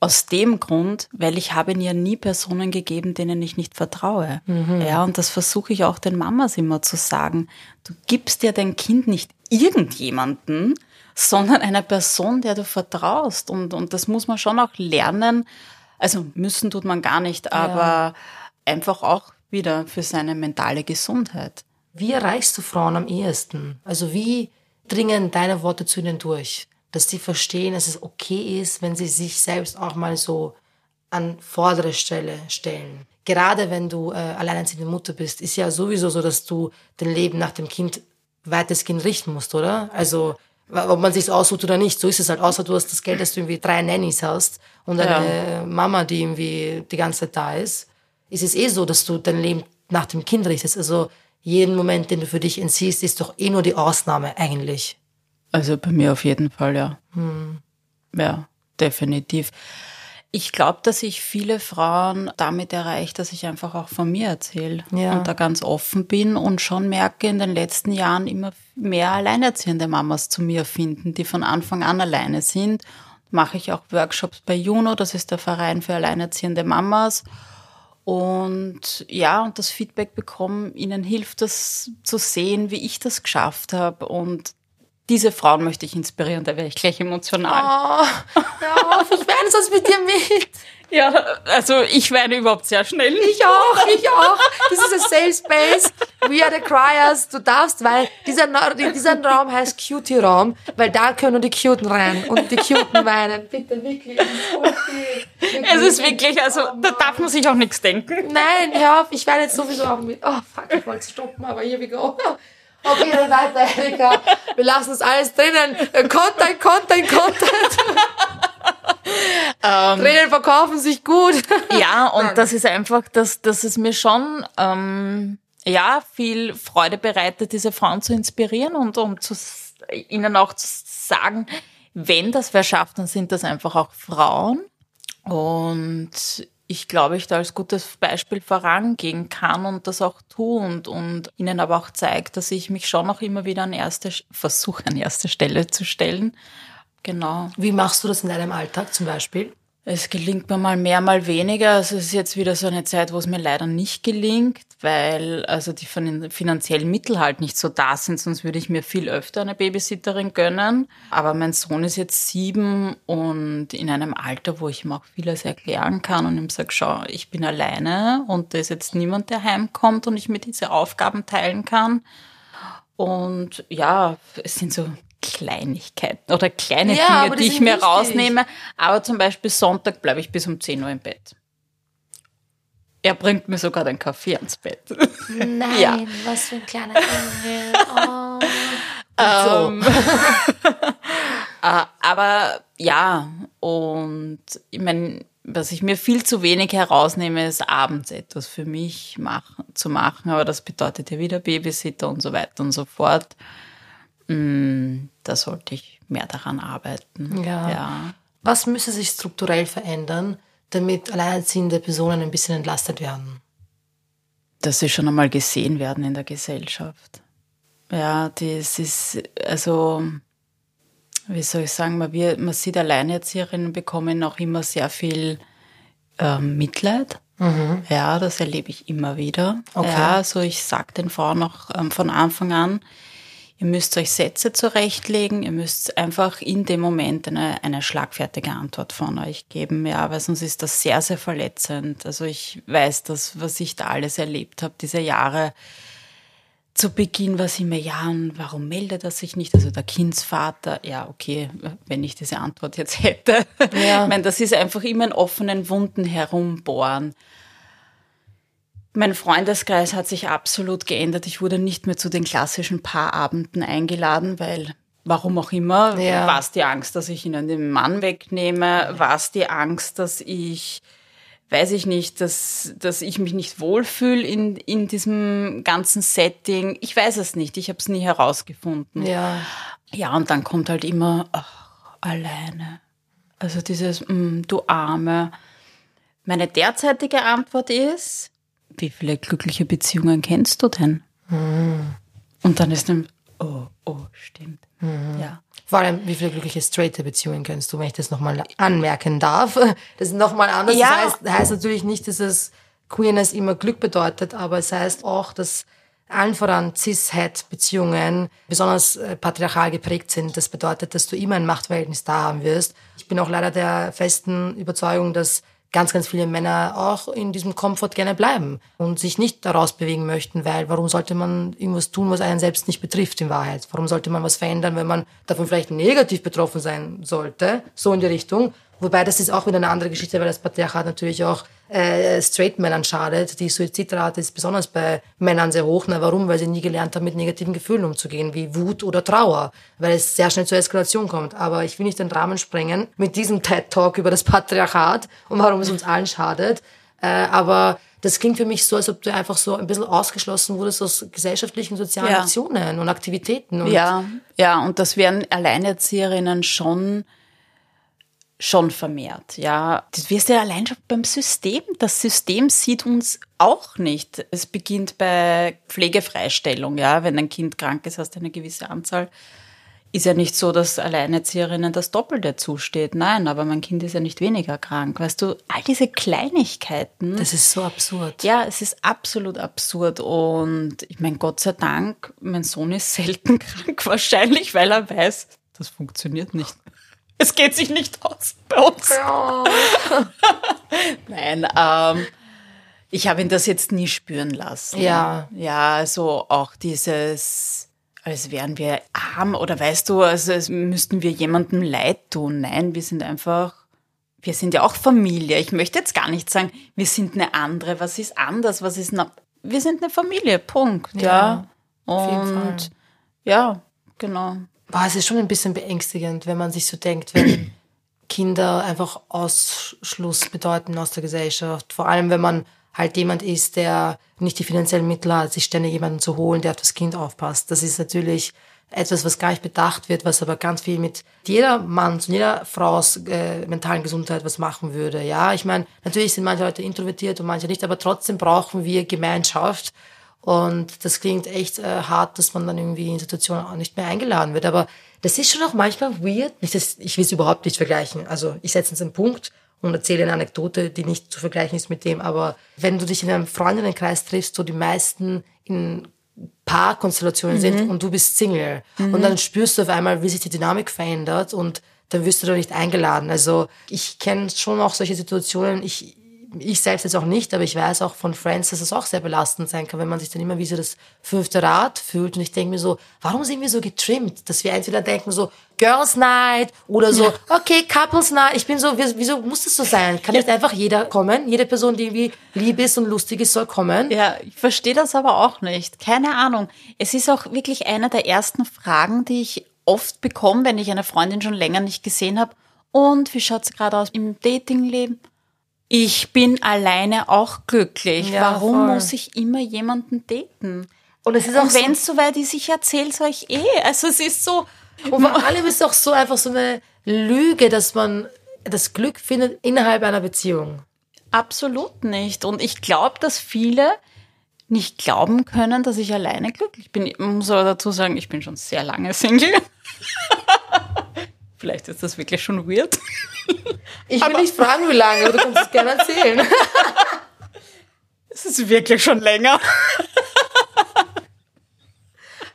aus dem Grund, weil ich habe ja nie Personen gegeben, denen ich nicht vertraue. Ja, und das versuche ich auch den Mamas immer zu sagen. Du gibst dir dein Kind nicht irgendjemanden, sondern einer Person, der du vertraust. Und, und das muss man schon auch lernen. Also müssen tut man gar nicht, aber einfach auch wieder für seine mentale Gesundheit. Wie erreichst du Frauen am ehesten? Also wie dringen deine Worte zu ihnen durch? Dass sie verstehen, dass es okay ist, wenn sie sich selbst auch mal so an vordere Stelle stellen. Gerade wenn du äh, alleinerziehende Mutter bist, ist ja sowieso so, dass du dein Leben nach dem Kind weitestgehend richten musst, oder? Also ob man sich's aussucht oder nicht, so ist es halt. Außer du hast das Geld, dass du irgendwie drei Nannies hast und eine Mama, die irgendwie die ganze Zeit da ist, ist es eh so, dass du dein Leben nach dem Kind richtest. Also jeden Moment, den du für dich entziehst, ist doch eh nur die Ausnahme eigentlich. Also bei mir auf jeden Fall, ja. Ja, definitiv. Ich glaube, dass ich viele Frauen damit erreiche, dass ich einfach auch von mir erzähle Ja. und da ganz offen bin und schon merke, in den letzten Jahren immer mehr alleinerziehende Mamas zu mir finden, die von Anfang an alleine sind. Mache ich auch Workshops bei Juno, das ist der Verein für alleinerziehende Mamas. Und ja, und das Feedback bekommen, ihnen hilft das zu sehen, wie ich das geschafft habe. Und diese Frauen möchte ich inspirieren, da wäre ich gleich emotional. Oh, auf, ich weine sonst mit dir mit. Ja, also ich weine überhaupt sehr schnell. Ich auch, ich auch. Das ist ein Safe Space. We are the Criers. Du darfst, weil dieser, dieser Raum heißt Cutie-Raum, weil da können nur die Cuten rein und die Cuten weinen. Bitte, wirklich. es ist okay. Es ist wirklich, also da darf man sich auch nichts denken. Nein, hör auf, ich werde jetzt sowieso auch mit. Oh, fuck, ich wollte stoppen, aber here we go. Okay, dann weiter, Erika. Wir lassen es alles drinnen. Äh, Content, Content, Content. Tränen verkaufen sich gut. Ja, und das ist einfach, dass, dass es mir schon ähm, ja viel Freude bereitet, diese Frauen zu inspirieren und um zu ihnen auch zu sagen, wenn das wer schafft, dann sind das einfach auch Frauen. Und ich glaube, ich da als gutes Beispiel vorangehen kann und das auch tue und, und ihnen aber auch zeigt, dass ich mich schon auch immer wieder an erste, versuche an erste Stelle zu stellen. Genau. Wie machst du das in deinem Alltag zum Beispiel? Es gelingt mir mal mehr, mal weniger. Also es ist jetzt wieder so eine Zeit, wo es mir leider nicht gelingt, weil also die fin- finanziellen Mittel halt nicht so da sind, sonst würde ich mir viel öfter eine Babysitterin gönnen. Aber mein Sohn ist jetzt sieben und in einem Alter, wo ich ihm auch vieles erklären kann und ihm sage, schau, ich bin alleine und da ist jetzt niemand, der heimkommt und ich mir diese Aufgaben teilen kann. Und ja, es sind so Kleinigkeiten oder kleine Ja, Dinge, die ich mir wichtig. rausnehme. Aber zum Beispiel Sonntag bleibe ich bis um 10 Uhr im Bett. Er bringt mir sogar den Kaffee ans Bett. Nein, Ja. was für ein kleiner Engel. <laughs> Oh. Und <laughs> Äh, aber ja, und ich meine, was ich mir viel zu wenig herausnehme, ist abends etwas für mich machen, zu machen. Aber das bedeutet ja wieder Babysitter und so weiter und so fort. Mm, Da sollte ich mehr daran arbeiten. Ja. ja. Was müsste sich strukturell verändern, damit alleinerziehende Personen ein bisschen entlastet werden? dass sie schon einmal gesehen werden in der Gesellschaft. Ja, das ist, also, wie soll ich sagen, man, wird, man sieht Alleinerzieherinnen bekommen auch immer sehr viel ähm, Mitleid. Ja, das erlebe ich immer wieder. Okay. Ja, also ich sage den Frauen auch ähm, von Anfang an, ihr müsst euch Sätze zurechtlegen, ihr müsst einfach in dem Moment eine, eine schlagfertige Antwort von euch geben, ja, weil sonst ist das sehr, sehr verletzend. Also ich weiß das, was ich da alles erlebt habe, diese Jahre. Zu Beginn war es immer, ja, und warum meldet er sich nicht? Also der Kindsvater, ja, okay, wenn ich diese Antwort jetzt <laughs> hätte. Ja. Ich meine, das ist einfach immer in offenen Wunden herumbohren. Mein Freundeskreis hat sich absolut geändert. Ich wurde nicht mehr zu den klassischen Paarabenden eingeladen, weil warum auch immer, Ja. war es die Angst, dass ich ihnen den Mann wegnehme, war es die Angst, dass ich, weiß ich nicht, dass, dass ich mich nicht wohlfühle in, in diesem ganzen Setting. Ich weiß es nicht, ich habe es nie herausgefunden. Ja. Ja, und dann kommt halt immer, ach, alleine. Also dieses, mm, du Arme. Meine derzeitige Antwort ist, wie viele glückliche Beziehungen kennst du denn? Und dann ist dann, oh, oh, stimmt. Ja. Vor allem, wie viele glückliche straighte Beziehungen kennst du, wenn ich das nochmal anmerken darf? <laughs> Das ist nochmal anders. Ja. Das heißt, heißt natürlich nicht, dass es Queerness immer Glück bedeutet, aber es heißt auch, dass allen voran Cis-Het-Beziehungen besonders äh, patriarchal geprägt sind. Das bedeutet, dass du immer ein Machtverhältnis da haben wirst. Ich bin auch leider der festen Überzeugung, dass ganz, ganz viele Männer auch in diesem Komfort gerne bleiben und sich nicht daraus bewegen möchten, weil warum sollte man irgendwas tun, was einen selbst nicht betrifft in Wahrheit? Warum sollte man was verändern, wenn man davon vielleicht negativ betroffen sein sollte? So in die Richtung. Wobei das ist auch wieder eine andere Geschichte, weil das Patriarchat natürlich auch äh, straight Männern schadet. Die Suizidrate ist besonders bei Männern sehr hoch. Na, warum? Weil sie nie gelernt haben, mit negativen Gefühlen umzugehen, wie Wut oder Trauer, weil es sehr schnell zur Eskalation kommt. Aber ich will nicht den Rahmen sprengen mit diesem TED-Talk über das Patriarchat und warum es uns allen schadet. Äh, aber das klingt für mich so, als ob du einfach so ein bisschen ausgeschlossen wurdest aus gesellschaftlichen, sozialen Ja. Aktionen und Aktivitäten. Und Ja, ja, und das werden Alleinerzieherinnen schon schon vermehrt, ja. Das wirst du ja allein schon beim System. Das System sieht uns auch nicht. Es beginnt bei Pflegefreistellung, ja. Wenn ein Kind krank ist, hast du eine gewisse Anzahl. Ist ja nicht so, dass Alleinerzieherinnen das Doppelte zusteht. Nein, aber mein Kind ist ja nicht weniger krank. Weißt du, all diese Kleinigkeiten. Das ist so absurd. Ja, es ist absolut absurd und ich meine, Gott sei Dank, mein Sohn ist selten <laughs> krank, wahrscheinlich, weil er weiß, das funktioniert nicht. Es geht sich nicht aus bei uns. <laughs> Nein, ähm, ich habe ihn das jetzt nie spüren lassen. Ja. Ja, also auch dieses, als wären wir arm oder weißt du, also als müssten wir jemandem leid tun. Nein, wir sind einfach wir sind ja auch Familie. Ich möchte jetzt gar nicht sagen, wir sind eine andere. Was ist anders? Was ist na Wir sind eine Familie. Punkt. Ja. auf jeden Und ja, genau. Boah, es ist schon ein bisschen beängstigend, wenn man sich so denkt, wenn <clears throat> Kinder einfach Ausschluss bedeuten aus der Gesellschaft. Vor allem, wenn man halt jemand ist, der nicht die finanziellen Mittel hat, sich ständig jemanden zu holen, der auf das Kind aufpasst. Das ist natürlich etwas, was gar nicht bedacht wird, was aber ganz viel mit jeder Manns und jeder Frau's äh, mentalen Gesundheit was machen würde. Ja, ich meine, natürlich sind manche Leute introvertiert und manche nicht, aber trotzdem brauchen wir Gemeinschaft. Und das klingt echt äh, hart, dass man dann irgendwie in Situationen auch nicht mehr eingeladen wird. Aber das ist schon auch manchmal weird. Dass, ich will es überhaupt nicht vergleichen. Also ich setze jetzt einen Punkt und erzähle eine Anekdote, die nicht zu vergleichen ist mit dem. Aber wenn du dich in einem Freundinnenkreis triffst, wo die meisten in Paarkonstellationen sind und du bist Single und dann spürst du auf einmal, wie sich die Dynamik verändert und dann wirst du da nicht eingeladen. Also ich kenne schon auch solche Situationen. Ich ich selbst jetzt auch nicht, aber ich weiß auch von Friends, dass es auch sehr belastend sein kann, wenn man sich dann immer wie so das fünfte Rad fühlt. Und ich denke mir so, warum sind wir so getrimmt, dass wir entweder denken so Girls Night oder so, okay, Couples Night. Ich bin so, wieso, muss das so sein? Kann nicht einfach jeder kommen? Jede Person, die irgendwie lieb ist und lustig ist, soll kommen? Ja, ich verstehe das aber auch nicht. Keine Ahnung. Es ist auch wirklich eine der ersten Fragen, die ich oft bekomme, wenn ich eine Freundin schon länger nicht gesehen habe. Und wie schaut's gerade aus im Datingleben? Ich bin alleine auch glücklich. Ja, Warum voll. muss ich immer jemanden daten? Und es ist auch so, wenn es soweit ist, ich erzähl's euch eh. Also es ist so, und vor allem ist es auch so einfach so eine Lüge, dass man das Glück findet innerhalb einer Beziehung. Absolut nicht. Und ich glaube, dass viele nicht glauben können, dass ich alleine glücklich bin. Ich muss aber dazu sagen, ich bin schon sehr lange Single. Vielleicht ist das wirklich schon weird. Ich will nicht fragen, wie lange, aber du kannst es gerne erzählen. Es ist wirklich schon länger.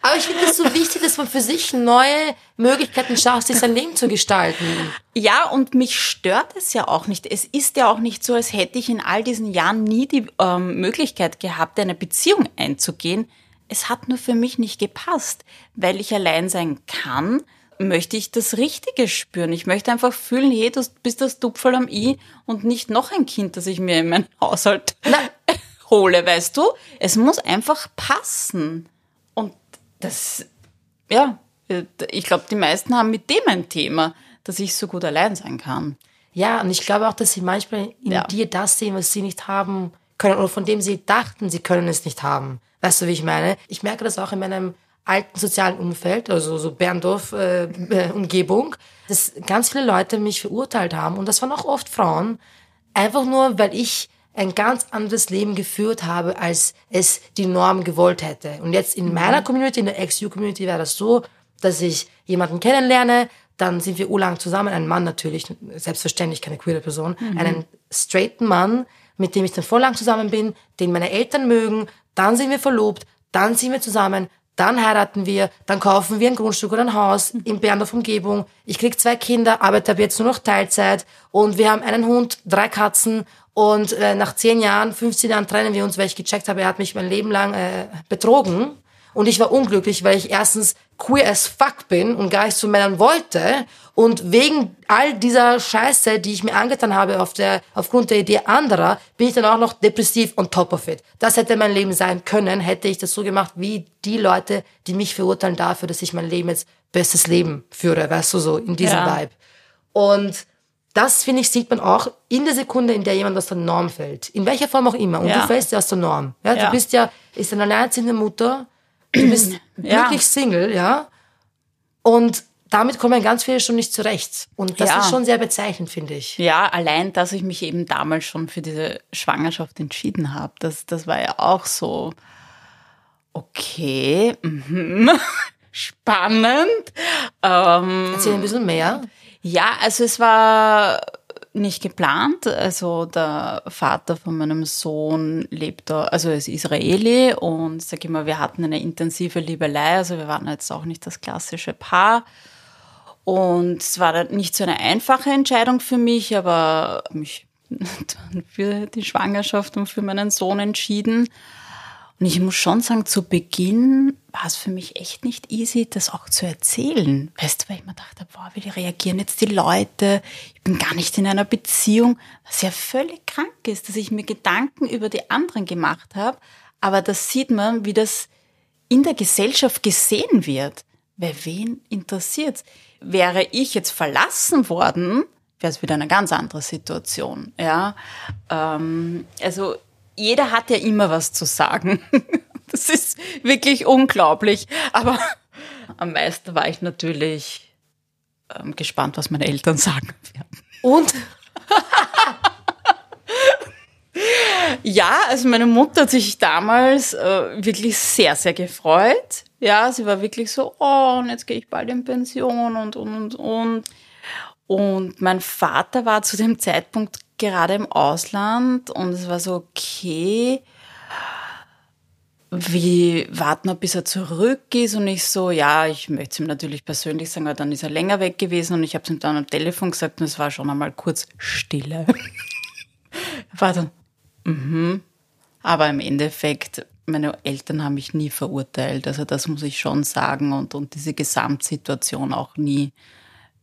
Aber ich finde es so wichtig, dass man für sich neue Möglichkeiten schafft, sich sein Leben zu gestalten. Ja, und mich stört es ja auch nicht. Es ist ja auch nicht so, als hätte ich in all diesen Jahren nie die ähm, Möglichkeit gehabt, eine Beziehung einzugehen. Es hat nur für mich nicht gepasst. Weil ich allein sein kann, möchte ich das Richtige spüren. Ich möchte einfach fühlen, hey, du bist das Tupferl am I und nicht noch ein Kind, das ich mir in meinen <laughs> Haushalt <laughs> hole, weißt du? Es muss einfach passen. Und das, ja, ich glaube, die meisten haben mit dem ein Thema, dass ich so gut allein sein kann. Ja, und ich glaube auch, dass sie manchmal in Ja. dir das sehen, was sie nicht haben können oder von dem sie dachten, sie können es nicht haben. Weißt du, wie ich meine? Ich merke das auch in meinem alten sozialen Umfeld, also so Berndorf-Umgebung, äh, Umgebung, dass ganz viele Leute mich verurteilt haben. Und das waren auch oft Frauen, einfach nur, weil ich ein ganz anderes Leben geführt habe, als es die Norm gewollt hätte. Und jetzt in meiner Community, in der XU-Community, wäre das so, dass ich jemanden kennenlerne, dann sind wir urlang zusammen, ein Mann natürlich, selbstverständlich keine queere Person, einen straighten Mann, mit dem ich dann voll lang zusammen bin, den meine Eltern mögen, dann sind wir verlobt, dann sind wir zusammen, dann heiraten wir, dann kaufen wir ein Grundstück oder ein Haus in Berndorf Umgebung. Ich krieg zwei Kinder, arbeite ab jetzt nur noch Teilzeit und wir haben einen Hund, drei Katzen und äh, nach 10 Jahren, 15 Jahren trennen wir uns, weil ich gecheckt habe, er hat mich mein Leben lang äh, betrogen. Und ich war unglücklich, weil ich erstens queer as fuck bin und gar nicht zu Männern wollte. Und wegen all dieser Scheiße, die ich mir angetan habe auf der, aufgrund der Idee anderer, bin ich dann auch noch depressiv on top of it. Das hätte mein Leben sein können, hätte ich das so gemacht wie die Leute, die mich verurteilen dafür, dass ich mein Leben jetzt bestes Leben führe, weißt du, so in diesem Ja. Vibe. Und das, finde ich, sieht man auch in der Sekunde, in der jemand aus der Norm fällt. In welcher Form auch immer. Und Ja. du fällst ja aus der Norm. Ja, Ja. Du bist ja, ist eine alleinerziehende Mutter, du bist <clears throat> Ja. glücklich Single, ja. Und damit kommen ganz viele schon nicht zurecht. Und das Ja. ist schon sehr bezeichnend, finde ich. Ja, allein, dass ich mich eben damals schon für diese Schwangerschaft entschieden habe, das, das war ja auch so, okay, mhm, <laughs> spannend. Ähm, Erzähl ein bisschen mehr. ja, also es war nicht geplant. Also der Vater von meinem Sohn lebt da, also ist Israeli und sag ich mal, wir hatten eine intensive Liebelei, also wir waren jetzt auch nicht das klassische Paar. Und es war nicht so eine einfache Entscheidung für mich, aber mich <laughs> dann für die Schwangerschaft und für meinen Sohn entschieden. Und ich muss schon sagen, zu Beginn war es für mich echt nicht easy, das auch zu erzählen. Weißt du, weil ich mir dachte, boah, wie reagieren jetzt die Leute? Ich bin gar nicht in einer Beziehung, was ja völlig krank ist, dass ich mir Gedanken über die anderen gemacht habe. Aber das sieht man, wie das in der Gesellschaft gesehen wird. Weil wen interessiert's? Wäre ich jetzt verlassen worden, wäre es wieder eine ganz andere Situation. Ja, ähm, also jeder hat ja immer was zu sagen. <laughs> Das ist wirklich unglaublich. Aber am meisten war ich natürlich ähm, gespannt, was meine Eltern sagen werden. Und <laughs> Ja, also meine Mutter hat sich damals äh, wirklich sehr, sehr gefreut. Ja, sie war wirklich so, oh, und jetzt gehe ich bald in Pension und, und, und, und. Und mein Vater war zu dem Zeitpunkt gerade im Ausland und es war so, okay, wie warten wir, bis er zurück ist? Und ich so, ja, ich möchte es ihm natürlich persönlich sagen, weil dann ist er länger weg gewesen und ich habe es ihm dann am Telefon gesagt und es war schon einmal kurz Stille. <laughs> war dann, mhm. Aber im Endeffekt, meine Eltern haben mich nie verurteilt. Also das muss ich schon sagen und, und diese Gesamtsituation auch nie,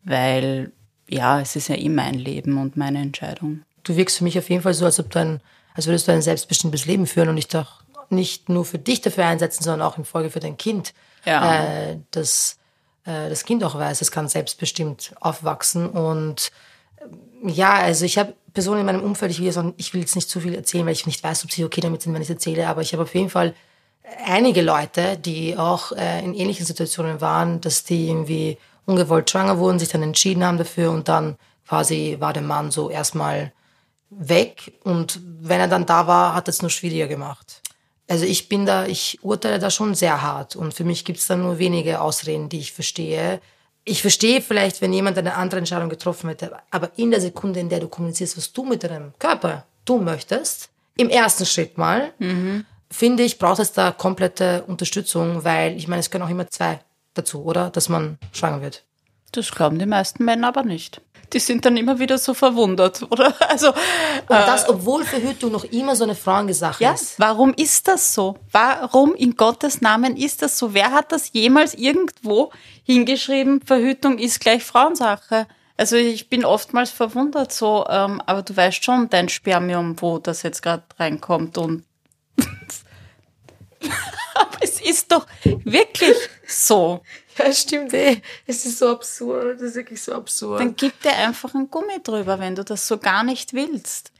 weil ja, es ist ja eh mein Leben und meine Entscheidung. du wirkst für mich auf jeden Fall so, als ob du ein, als würdest du ein selbstbestimmtes Leben führen und dich doch nicht nur für dich dafür einsetzen, sondern auch in Folge für dein Kind. Ja. Äh, dass äh, das Kind auch weiß, es kann selbstbestimmt aufwachsen. Und äh, ja, also ich habe Personen in meinem Umfeld, ich will, jetzt, ich will jetzt nicht zu viel erzählen, weil ich nicht weiß, ob sie okay damit sind, wenn ich es erzähle, aber ich habe auf jeden Fall einige Leute, die auch äh, in ähnlichen Situationen waren, dass die irgendwie ungewollt schwanger wurden, sich dann entschieden haben dafür und dann quasi war der Mann so erstmal weg und wenn er dann da war, hat es nur schwieriger gemacht. Also ich bin da, ich urteile da schon sehr hart und für mich gibt es da nur wenige Ausreden, die ich verstehe. Ich verstehe vielleicht, wenn jemand eine andere Entscheidung getroffen hätte, aber in der Sekunde, in der du kommunizierst, was du mit deinem Körper tun möchtest, im ersten Schritt mal, finde ich, braucht es da komplette Unterstützung, weil ich meine, es können auch immer zwei dazu, oder? Dass man schwanger wird. Das glauben die meisten Männer aber nicht. Die sind dann immer wieder so verwundert, <laughs> oder? Also, Und das, obwohl Verhütung noch immer so eine Frauensache ja, ist. warum ist das so? Warum in Gottes Namen ist das so? Wer hat das jemals irgendwo hingeschrieben, Verhütung ist gleich Frauensache? Also ich bin oftmals verwundert so, ähm, aber du weißt schon dein Spermium, wo das jetzt gerade reinkommt und <laughs> <laughs> ist doch wirklich so. Ja, stimmt eh. Es ist so absurd. Das ist wirklich so absurd. Dann gib dir einfach ein Gummi drüber, wenn du das so gar nicht willst.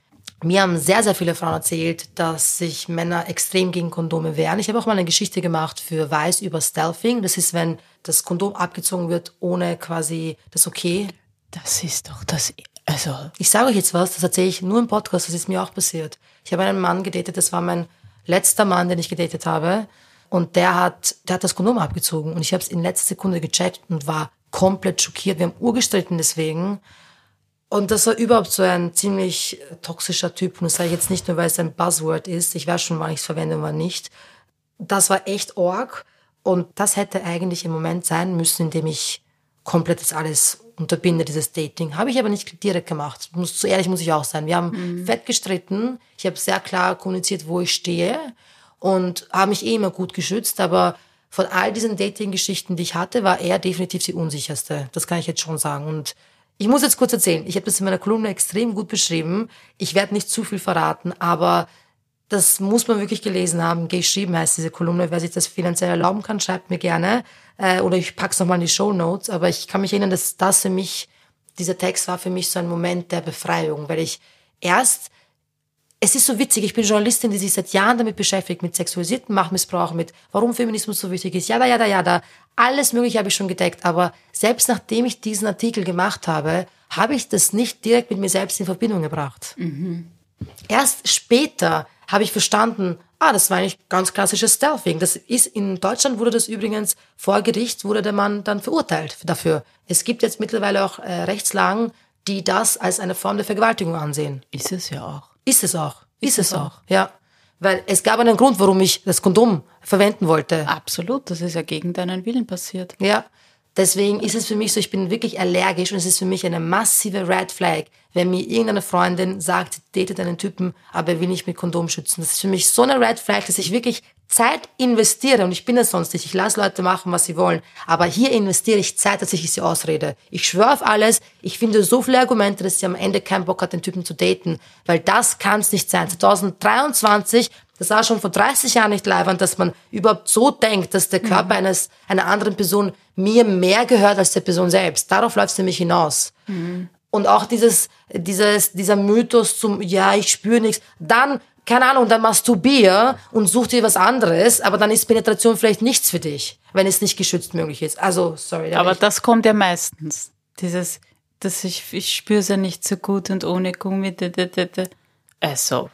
Mir haben sehr, sehr viele Frauen erzählt, dass sich Männer extrem gegen Kondome wehren. Ich habe auch mal eine Geschichte gemacht für Weiß über Stealthing. Das ist, wenn das Kondom abgezogen wird, ohne quasi das Okay. Das ist doch das, also Ich sage euch jetzt was, das erzähle ich nur im Podcast, das ist mir auch passiert. Ich habe einen Mann gedatet, das war mein letzter Mann, den ich gedatet habe. Und der hat, der hat das Kondom abgezogen und ich habe es in letzter Sekunde gecheckt und war komplett schockiert. Wir haben urgestritten deswegen. Und das war überhaupt so ein ziemlich toxischer Typ. Und das sage ich jetzt nicht nur, weil es ein Buzzword ist. Ich weiß schon, wann ich es verwende und wann nicht. Das war echt org. Und das hätte eigentlich im Moment sein müssen, in dem ich komplett das alles unterbinde, dieses Dating. Habe ich aber nicht direkt gemacht. Muss, so ehrlich muss ich auch sein. Wir haben mhm. fett gestritten. Ich habe sehr klar kommuniziert, wo ich stehe und habe mich eh immer gut geschützt. Aber von all diesen Dating-Geschichten, die ich hatte, war er definitiv die unsicherste. Das kann ich jetzt schon sagen. Und ich muss jetzt kurz erzählen. Ich habe das in meiner Kolumne extrem gut beschrieben. Ich werde nicht zu viel verraten, aber das muss man wirklich gelesen haben. Geschrieben heißt diese Kolumne. Wer sich das finanziell erlauben kann, schreibt mir gerne. Äh, oder ich pack's nochmal in die Show Notes. Aber ich kann mich erinnern, dass das für mich, dieser Text war für mich so ein Moment der Befreiung, weil ich erst es ist so witzig, ich bin Journalistin, die sich seit Jahren damit beschäftigt, mit sexualisierten Machtmissbrauch, mit warum Feminismus so wichtig ist. Ja, da, ja, da, ja, da. Alles Mögliche habe ich schon gedeckt. Aber selbst nachdem ich diesen Artikel gemacht habe, habe ich das nicht direkt mit mir selbst in Verbindung gebracht. Mhm. Erst später habe ich verstanden, ah, das war eigentlich ganz klassisches Stealthing. Das ist, in Deutschland wurde das übrigens vor Gericht, wurde der Mann dann verurteilt dafür. Es gibt jetzt mittlerweile auch äh, Rechtslagen, die das als eine Form der Vergewaltigung ansehen. Ist es ja auch. Ist es auch. Ist, ist es auch. auch. Ja. Weil es gab einen Grund, warum ich das Kondom verwenden wollte. Absolut. Das ist ja gegen deinen Willen passiert. Ja. Deswegen ist es für mich so, ich bin wirklich allergisch und es ist für mich eine massive Red Flag, wenn mir irgendeine Freundin sagt, datet einen Typen, aber er will nicht mit Kondom schützen. Das ist für mich so eine Red Flag, dass ich wirklich Zeit investiere und ich bin es sonst nicht. Ich lasse Leute machen, was sie wollen. Aber hier investiere ich Zeit, dass ich sie ausrede. Ich schwöre auf alles. Ich finde so viele Argumente, dass sie am Ende keinen Bock hat, den Typen zu daten. Weil das kann es nicht sein. 2023 das war schon vor 30 Jahren nicht leibend, dass man überhaupt so denkt, dass der Körper mhm. eines, einer anderen Person mir mehr gehört als der Person selbst. Darauf läuft es nämlich hinaus. Mhm. Und auch dieses, dieses, dieser Mythos zum, ja, ich spüre nichts. Dann, keine Ahnung, dann machst du Bier und such dir was anderes, aber dann ist Penetration vielleicht nichts für dich, wenn es nicht geschützt möglich ist. Also, sorry. Aber das kommt ja meistens. Dieses, dass ich, ich spüre es ja nicht so gut und ohne Gummi. Also,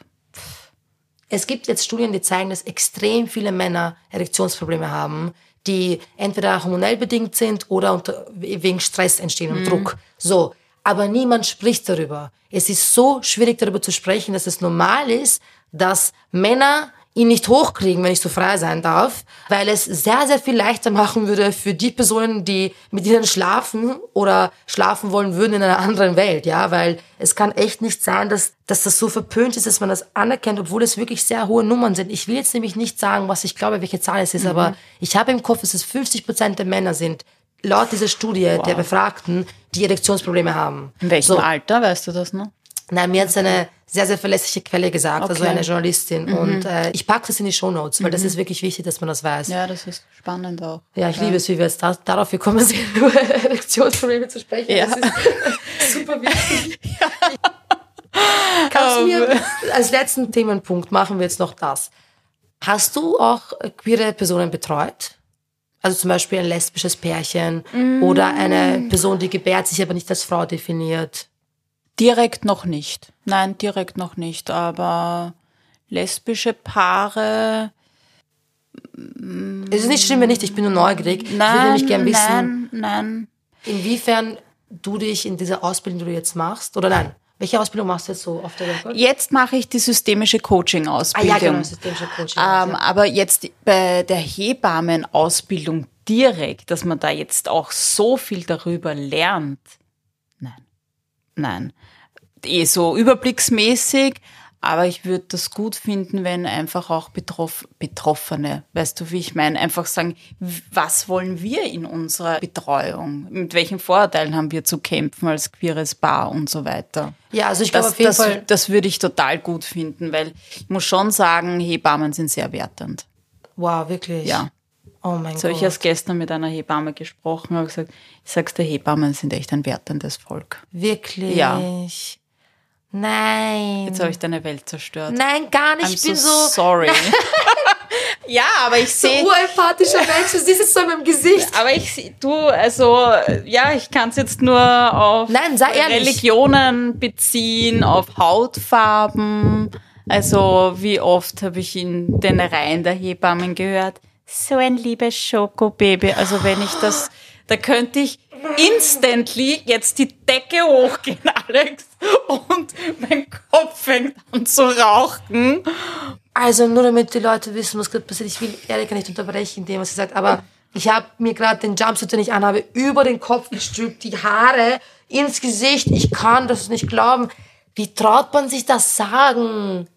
es gibt jetzt Studien, die zeigen, dass extrem viele Männer Erektionsprobleme haben, die entweder hormonell bedingt sind oder unter, wegen Stress entstehen und mhm. Druck. So. Aber niemand spricht darüber. Es ist so schwierig darüber zu sprechen, dass es normal ist, dass Männer ihn nicht hochkriegen, wenn ich so frei sein darf, weil es sehr, sehr viel leichter machen würde für die Personen, die mit ihnen schlafen oder schlafen wollen würden in einer anderen Welt, ja, weil es kann echt nicht sein, dass, dass das so verpönt ist, dass man das anerkennt, obwohl es wirklich sehr hohe Nummern sind. Ich will jetzt nämlich nicht sagen, was ich glaube, welche Zahl es ist, mhm. aber ich habe im Kopf, dass es 50 Prozent der Männer sind, laut dieser Studie wow. der Befragten, die Erektionsprobleme haben. In welchem so. Alter, weißt du das noch? Nein, mir hat eine sehr, sehr verlässliche Quelle gesagt, also okay. also eine Journalistin. Mhm. Und äh, ich packe das in die Show Notes, weil mhm. das ist wirklich wichtig, dass man das weiß. Ja, das ist spannend auch. Ja, ich ja. liebe es, wie wir jetzt da, darauf gekommen sind, <laughs> über Erektionsprobleme zu sprechen. Ja. Das ist <laughs> super wichtig. ja. Kannst du mir als letzten Themenpunkt machen wir jetzt noch das. Hast du auch queere Personen betreut? Also zum Beispiel ein lesbisches Pärchen mm. oder eine Person, die gebärt sich aber nicht als Frau definiert. Direkt noch nicht. Nein, direkt noch nicht. Aber lesbische Paare. Es ist nicht schlimm, wenn nicht. Ich bin nur neugierig. Nein, ich würde nämlich gerne wissen. Nein, nein. Inwiefern du dich in dieser Ausbildung, die du jetzt machst, oder nein? Welche Ausbildung machst du jetzt so auf der Welt? Jetzt mache ich die systemische Coaching-Ausbildung. Ah, ja, genau, systemische Coaching. Ähm, ja. Aber jetzt bei der Hebammen-Ausbildung direkt, dass man da jetzt auch so viel darüber lernt. Nein. Nein eh so überblicksmäßig, aber ich würde das gut finden, wenn einfach auch Betroff Betroffene, weißt du, wie ich meine, einfach sagen, was wollen wir in unserer Betreuung? Mit welchen Vorurteilen haben wir zu kämpfen als queeres Paar und so weiter? Ja, also ich glaube auf jeden das, Fall. Das würde ich total gut finden, weil ich muss schon sagen, Hebammen sind sehr wertend. Wow, wirklich? Ja. Oh mein so Gott. ich erst gestern mit einer Hebamme gesprochen, habe gesagt, ich sag's dir, Hebammen sind echt ein wertendes Volk. Wirklich? Ja. Nein. Jetzt habe ich deine Welt zerstört. Nein, gar nicht. I'm ich bin so, so. Sorry. <laughs> ja, aber ich sehe. So urempathischer Mensch, du siehst es so in meinem Gesicht. Aber ich du, also, ja, ich kann es jetzt nur auf Nein, Religionen beziehen, auf Hautfarben. Also, wie oft habe ich in den Reihen der Hebammen gehört? so ein liebes Schokobaby. Also wenn ich das, da könnte ich instantly jetzt die Decke hochgehen, <laughs> Alex, und mein Kopf fängt an zu rauchen. Also nur damit die Leute wissen, was gerade passiert. Ich will Erika nicht unterbrechen in dem, was sie sagt, aber ich habe mir gerade den Jumpsuit, den ich anhabe, über den Kopf gestülpt, die Haare ins Gesicht. Ich kann das nicht glauben. Wie traut man sich das sagen?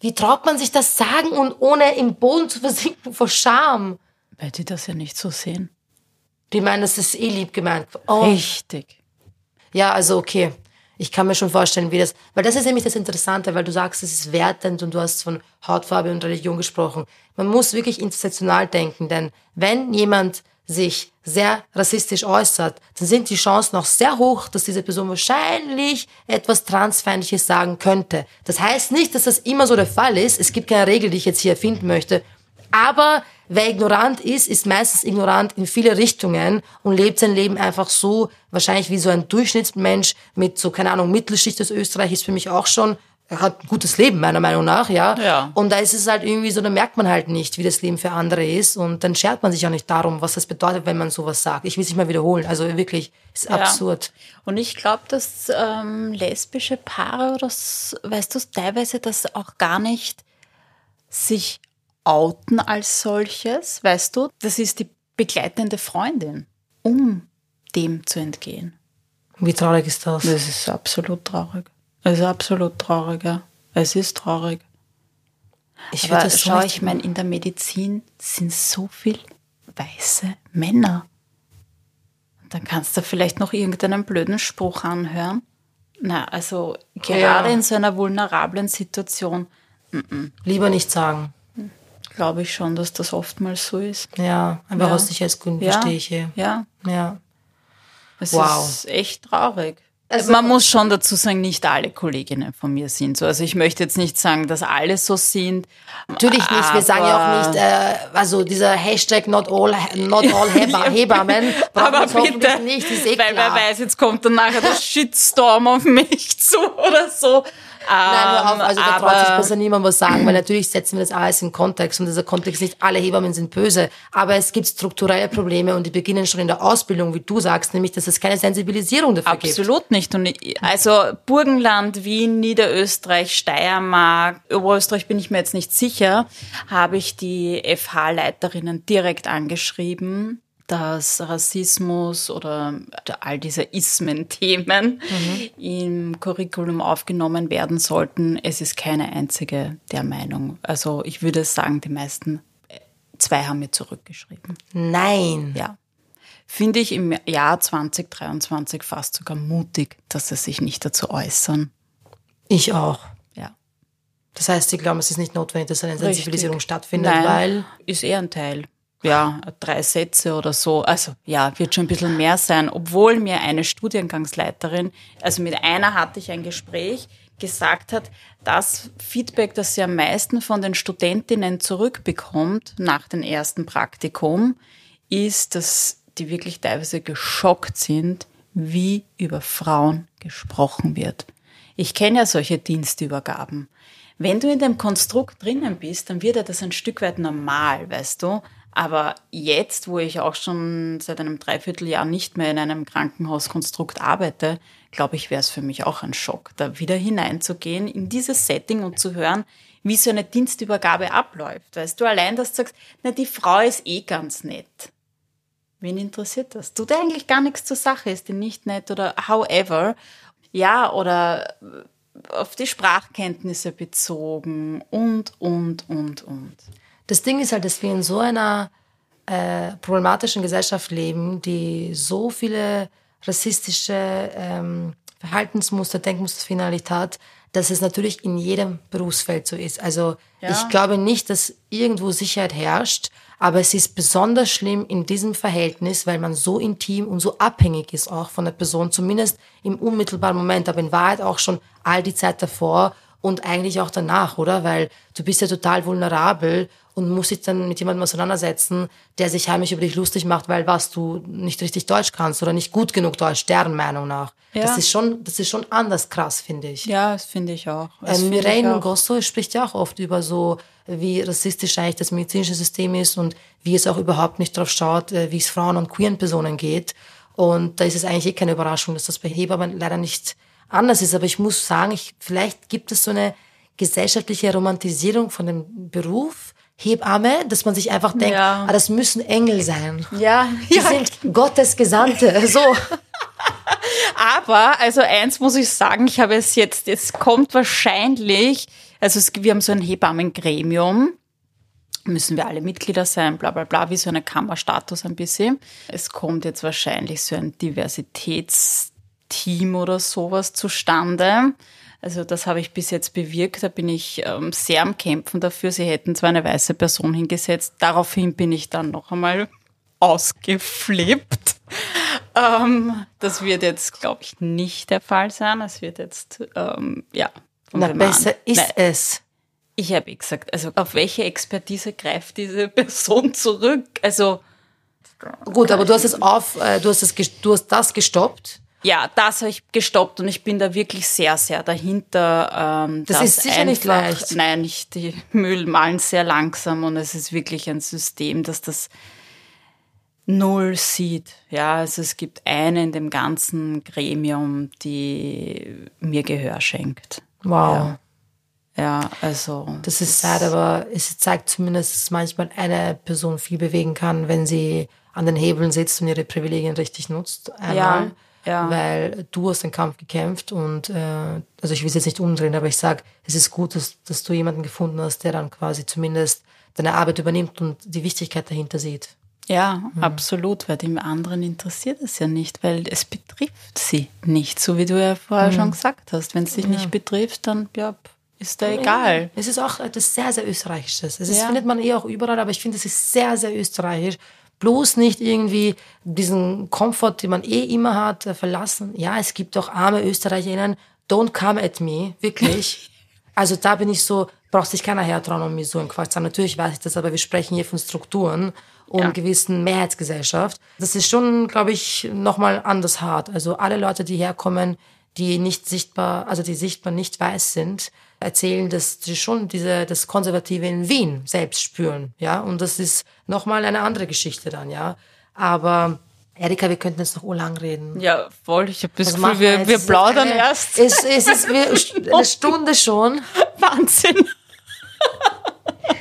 Wie traut man sich das sagen und ohne im Boden zu versinken vor Scham? Weil die das ja nicht so sehen. Die meinen, das ist eh lieb gemeint. Oh. Richtig. Ja, also okay. Ich kann mir schon vorstellen, wie das, weil das ist nämlich das Interessante, weil du sagst, es ist wertend und du hast von Hautfarbe und Religion gesprochen. Man muss wirklich intersektional denken, denn wenn jemand sich sehr rassistisch äußert, dann sind die Chancen auch sehr hoch, dass diese Person wahrscheinlich etwas Transfeindliches sagen könnte. Das heißt nicht, dass das immer so der Fall ist. Es gibt keine Regel, die ich jetzt hier erfinden möchte. Aber wer ignorant ist, ist meistens ignorant in viele Richtungen und lebt sein Leben einfach so, wahrscheinlich wie so ein Durchschnittsmensch mit so, keine Ahnung, Mittelschicht aus Österreich ist für mich auch schon, er hat ein gutes Leben, meiner Meinung nach, ja. Ja. Und da ist es halt irgendwie so, da merkt man halt nicht, wie das Leben für andere ist und dann schert man sich auch nicht darum, was das bedeutet, wenn man sowas sagt. Ich will es nicht mal wiederholen. Also wirklich, ist Ja. absurd. Und ich glaube, dass ähm, lesbische Paare oder, weißt du, teilweise das auch gar nicht sich outen als solches, weißt du, das ist die begleitende Freundin, um dem zu entgehen. Wie traurig ist das? Das ist absolut traurig. Es ist absolut traurig, ja. Es ist traurig. Ich Aber würde das schau, ich meine, in der Medizin sind so viel weiße Männer. Dann kannst du vielleicht noch irgendeinen blöden Spruch anhören. Na, also gerade Ja. in so einer vulnerablen Situation lieber nicht sagen. Glaube ich schon, dass das oftmals so ist. Ja, einfach Ja. aus Sicherheitsgründen Ja, verstehe ich hier. ja. Ja. Es Wow. ist echt traurig. Also- Man muss schon dazu sagen, nicht alle Kolleginnen von mir sind so. Also ich möchte jetzt nicht sagen, dass alle so sind. Natürlich nicht. Wir sagen ja auch nicht, äh, also dieser Hashtag not all, not all <laughs> Heba, Hebammen, brauchen wir Aber bitte, nicht, ist eh weil wer weiß, jetzt kommt dann nachher der Shitstorm auf mich <laughs> zu oder so. Nein, hör auf, also da traut sich besser niemand was sagen, weil natürlich setzen wir das alles in Kontext und dieser Kontext nicht alle Hebammen sind böse, aber es gibt strukturelle Probleme und die beginnen schon in der Ausbildung, wie du sagst, nämlich, dass es keine Sensibilisierung dafür gibt. Absolut nicht. Und also Burgenland, Wien, Niederösterreich, Steiermark, Oberösterreich bin ich mir jetzt nicht sicher, habe ich die FH-Leiterinnen direkt angeschrieben, dass Rassismus oder all diese Ismen-Themen im Curriculum aufgenommen werden sollten. Es ist keine einzige der Meinung. Also ich würde sagen, die meisten, zwei haben mir zurückgeschrieben. Nein. Ja. Finde ich im Jahr 2023 fast sogar mutig, dass sie sich nicht dazu äußern. Ich auch. Ja. Das heißt, sie glauben, es ist nicht notwendig, dass eine Richtig. Sensibilisierung stattfindet, Nein, weil ist eher ein Teil. Ja, drei Sätze oder so. Also ja, wird schon ein bisschen mehr sein. Obwohl mir eine Studiengangsleiterin, also mit einer hatte ich ein Gespräch, gesagt hat, das Feedback, das sie am meisten von den Studentinnen zurückbekommt nach dem ersten Praktikum, ist, dass die wirklich teilweise geschockt sind, wie über Frauen gesprochen wird. Ich kenne ja solche Dienstübergaben. Wenn du in dem Konstrukt drinnen bist, dann wird ja das ein Stück weit normal, weißt du. Aber jetzt, wo ich auch schon seit einem Dreivierteljahr nicht mehr in einem Krankenhauskonstrukt arbeite, glaube ich, wäre es für mich auch ein Schock, da wieder hineinzugehen in dieses Setting und zu hören, wie so eine Dienstübergabe abläuft. Weißt du, allein, dass du sagst, na, die Frau ist eh ganz nett. Wen interessiert das? Tut eigentlich gar nichts zur Sache, ist die nicht nett oder however. Ja, oder auf die Sprachkenntnisse bezogen und, und, und, und. Das Ding ist halt, dass wir in so einer äh, problematischen Gesellschaft leben, die so viele rassistische ähm, Verhaltensmuster, Denkmuster verinnerlicht hat, dass es natürlich in jedem Berufsfeld so ist. Also Ja. ich glaube nicht, dass irgendwo Sicherheit herrscht, aber es ist besonders schlimm in diesem Verhältnis, weil man so intim und so abhängig ist auch von der Person, zumindest im unmittelbaren Moment, aber in Wahrheit auch schon all die Zeit davor und eigentlich auch danach, oder? Weil du bist ja total vulnerabel und musst dich dann mit jemandem auseinandersetzen, der sich heimlich über dich lustig macht, weil was du nicht richtig Deutsch kannst oder nicht gut genug Deutsch, deren Meinung nach. Ja. Das ist schon, das ist schon anders krass, finde ich. Ja, das finde ich auch. Das Ähm, Mireille auch. Grosso spricht ja auch oft über so wie rassistisch eigentlich das medizinische System ist und wie es auch überhaupt nicht darauf schaut, äh, wie es Frauen und queeren Personen geht. Und da ist es eigentlich eh keine Überraschung, dass das bei Hebammen leider nicht anders ist. Aber ich muss sagen, ich, vielleicht gibt es so eine gesellschaftliche Romantisierung von dem Beruf Hebamme, dass man sich einfach denkt, Ja. ah, das müssen Engel sein. Ja, Die ja. sind Gottes Gesandte. So. <laughs> Aber, also eins muss ich sagen, ich habe es jetzt, es kommt wahrscheinlich, also es, wir haben so ein Hebammengremium, müssen wir alle Mitglieder sein, bla bla bla, wie so eine Kammerstatus ein bisschen. Es kommt jetzt wahrscheinlich so ein Diversitätsteam oder sowas zustande. Also das habe ich bis jetzt bewirkt, da bin ich ähm, sehr am Kämpfen dafür. Sie hätten zwar eine weiße Person hingesetzt, daraufhin bin ich dann noch einmal ausgeflippt. <laughs> Ähm, das wird jetzt, glaube ich, nicht der Fall sein. Es wird jetzt, ähm, ja. Na, an- besser ist Nein, es. Ich habe gesagt, also auf welche Expertise greift diese <laughs> Person zurück? Also Gut, aber du hast es auf, äh, du hast es, du hast das gestoppt. Ja, das habe ich gestoppt und ich bin da wirklich sehr, sehr dahinter. Ähm, Das dass ist sicher nicht leicht. Nein, nicht die <laughs> Müll malen sehr langsam und es ist wirklich ein System, das das null sieht. Ja, also es gibt eine in dem ganzen Gremium, die mir Gehör schenkt. Wow. Ja. Ja, also. Das ist sad, aber es zeigt zumindest, dass manchmal eine Person viel bewegen kann, wenn sie an den Hebeln sitzt und ihre Privilegien richtig nutzt. Einmal, Ja, ja. Weil du hast den Kampf gekämpft und äh, also ich will es jetzt nicht umdrehen, aber ich sag, es ist gut, dass, dass du jemanden gefunden hast, der dann quasi zumindest deine Arbeit übernimmt und die Wichtigkeit dahinter sieht. Ja, Mhm. absolut, weil dem anderen interessiert es ja nicht, weil es betrifft sie nicht, so wie du ja vorher Mhm. schon gesagt hast. Wenn es dich nicht betrifft, dann ja, ist da egal. Es ist auch etwas sehr, sehr Österreichisches. Es ist, Ja. findet man eh auch überall, aber ich finde, es ist sehr, sehr österreichisch. Bloß nicht irgendwie diesen Komfort, den man eh immer hat, äh, verlassen. Ja, es gibt auch arme ÖsterreicherInnen. Don't come at me. Wirklich. <laughs> also da bin ich so, braucht sich keiner hertrauen und mir so einen Quatsch zu sagen. Natürlich weiß ich das, aber wir sprechen hier von Strukturen und Ja. gewissen Mehrheitsgesellschaft. Das ist schon, glaube ich, nochmal anders hart. Also alle Leute, die herkommen, die nicht sichtbar, also die sichtbar nicht weiß sind, erzählen, dass sie schon diese, das Konservative in Wien selbst spüren, ja. Und das ist nochmal eine andere Geschichte dann, ja. Aber Erika, wir könnten jetzt noch urlang reden. Ja, voll. Ich habe das Was Gefühl, wir, wir plaudern eine, erst. Es, es ist eine Stunde schon. <laughs> Wahnsinn.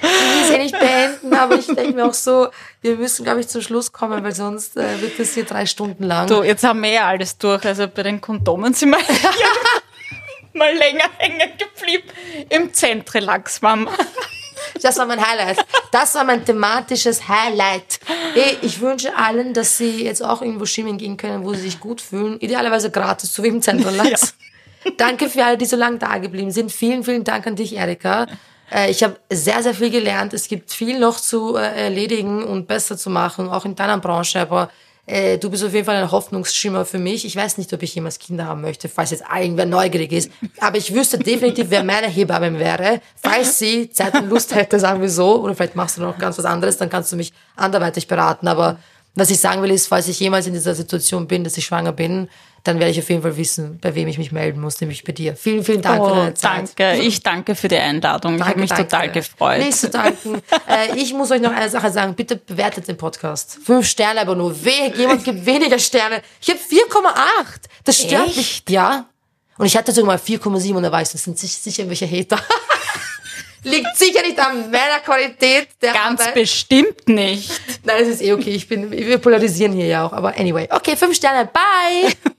Ich will es eh nicht beenden, aber ich denke mir auch so, wir müssen, glaube ich, zum Schluss kommen, weil sonst äh, wird das hier drei Stunden lang. Du, jetzt haben wir ja alles durch. Also bei den Kondomen sind wir <laughs> mal länger hängen geblieben. Im Zentrelax wir. Das war mein Highlight. Das war mein thematisches Highlight. Ich wünsche allen, dass sie jetzt auch irgendwo schwimmen gehen können, wo sie sich gut fühlen. Idealerweise gratis, so wie im Zentrum Lachs. Danke für alle, die so lange da geblieben sind. Vielen, vielen Dank an dich, Erika. Äh, Ich habe sehr, sehr viel gelernt. Es gibt viel noch zu äh, erledigen und besser zu machen, auch in deiner Branche. Aber äh, du bist auf jeden Fall ein Hoffnungsschimmer für mich. Ich weiß nicht, ob ich jemals Kinder haben möchte, falls jetzt irgendwer neugierig ist. Aber ich wüsste definitiv, wer meine Hebamme wäre. Falls sie Zeit und Lust hätte, sagen wir so. Oder vielleicht machst du noch ganz was anderes, dann kannst du mich anderweitig beraten. Aber was ich sagen will, ist, falls ich jemals in dieser Situation bin, dass ich schwanger bin, dann werde ich auf jeden Fall wissen, bei wem ich mich melden muss, nämlich bei dir. Vielen, vielen Dank für Oh, deine Zeit. danke. Ich danke für die Einladung. ich habe mich Danke, total danke. gefreut. Nicht zu danken. äh, ich muss euch noch eine Sache sagen. Bitte bewertet den Podcast. Fünf Sterne aber nur. Wehe, jemand gibt weniger Sterne. Ich habe 4,8. Das stört mich. Echt? Ja. Und ich hatte sogar mal 4,7 und da weiß, das sind sich- sicher welche Hater. <laughs> Liegt sicher nicht an meiner Qualität der Ganz Arbeit. bestimmt nicht. Nein, es ist eh okay. Ich bin, wir polarisieren hier ja auch. Aber anyway. Okay, fünf Sterne. Bye. <laughs>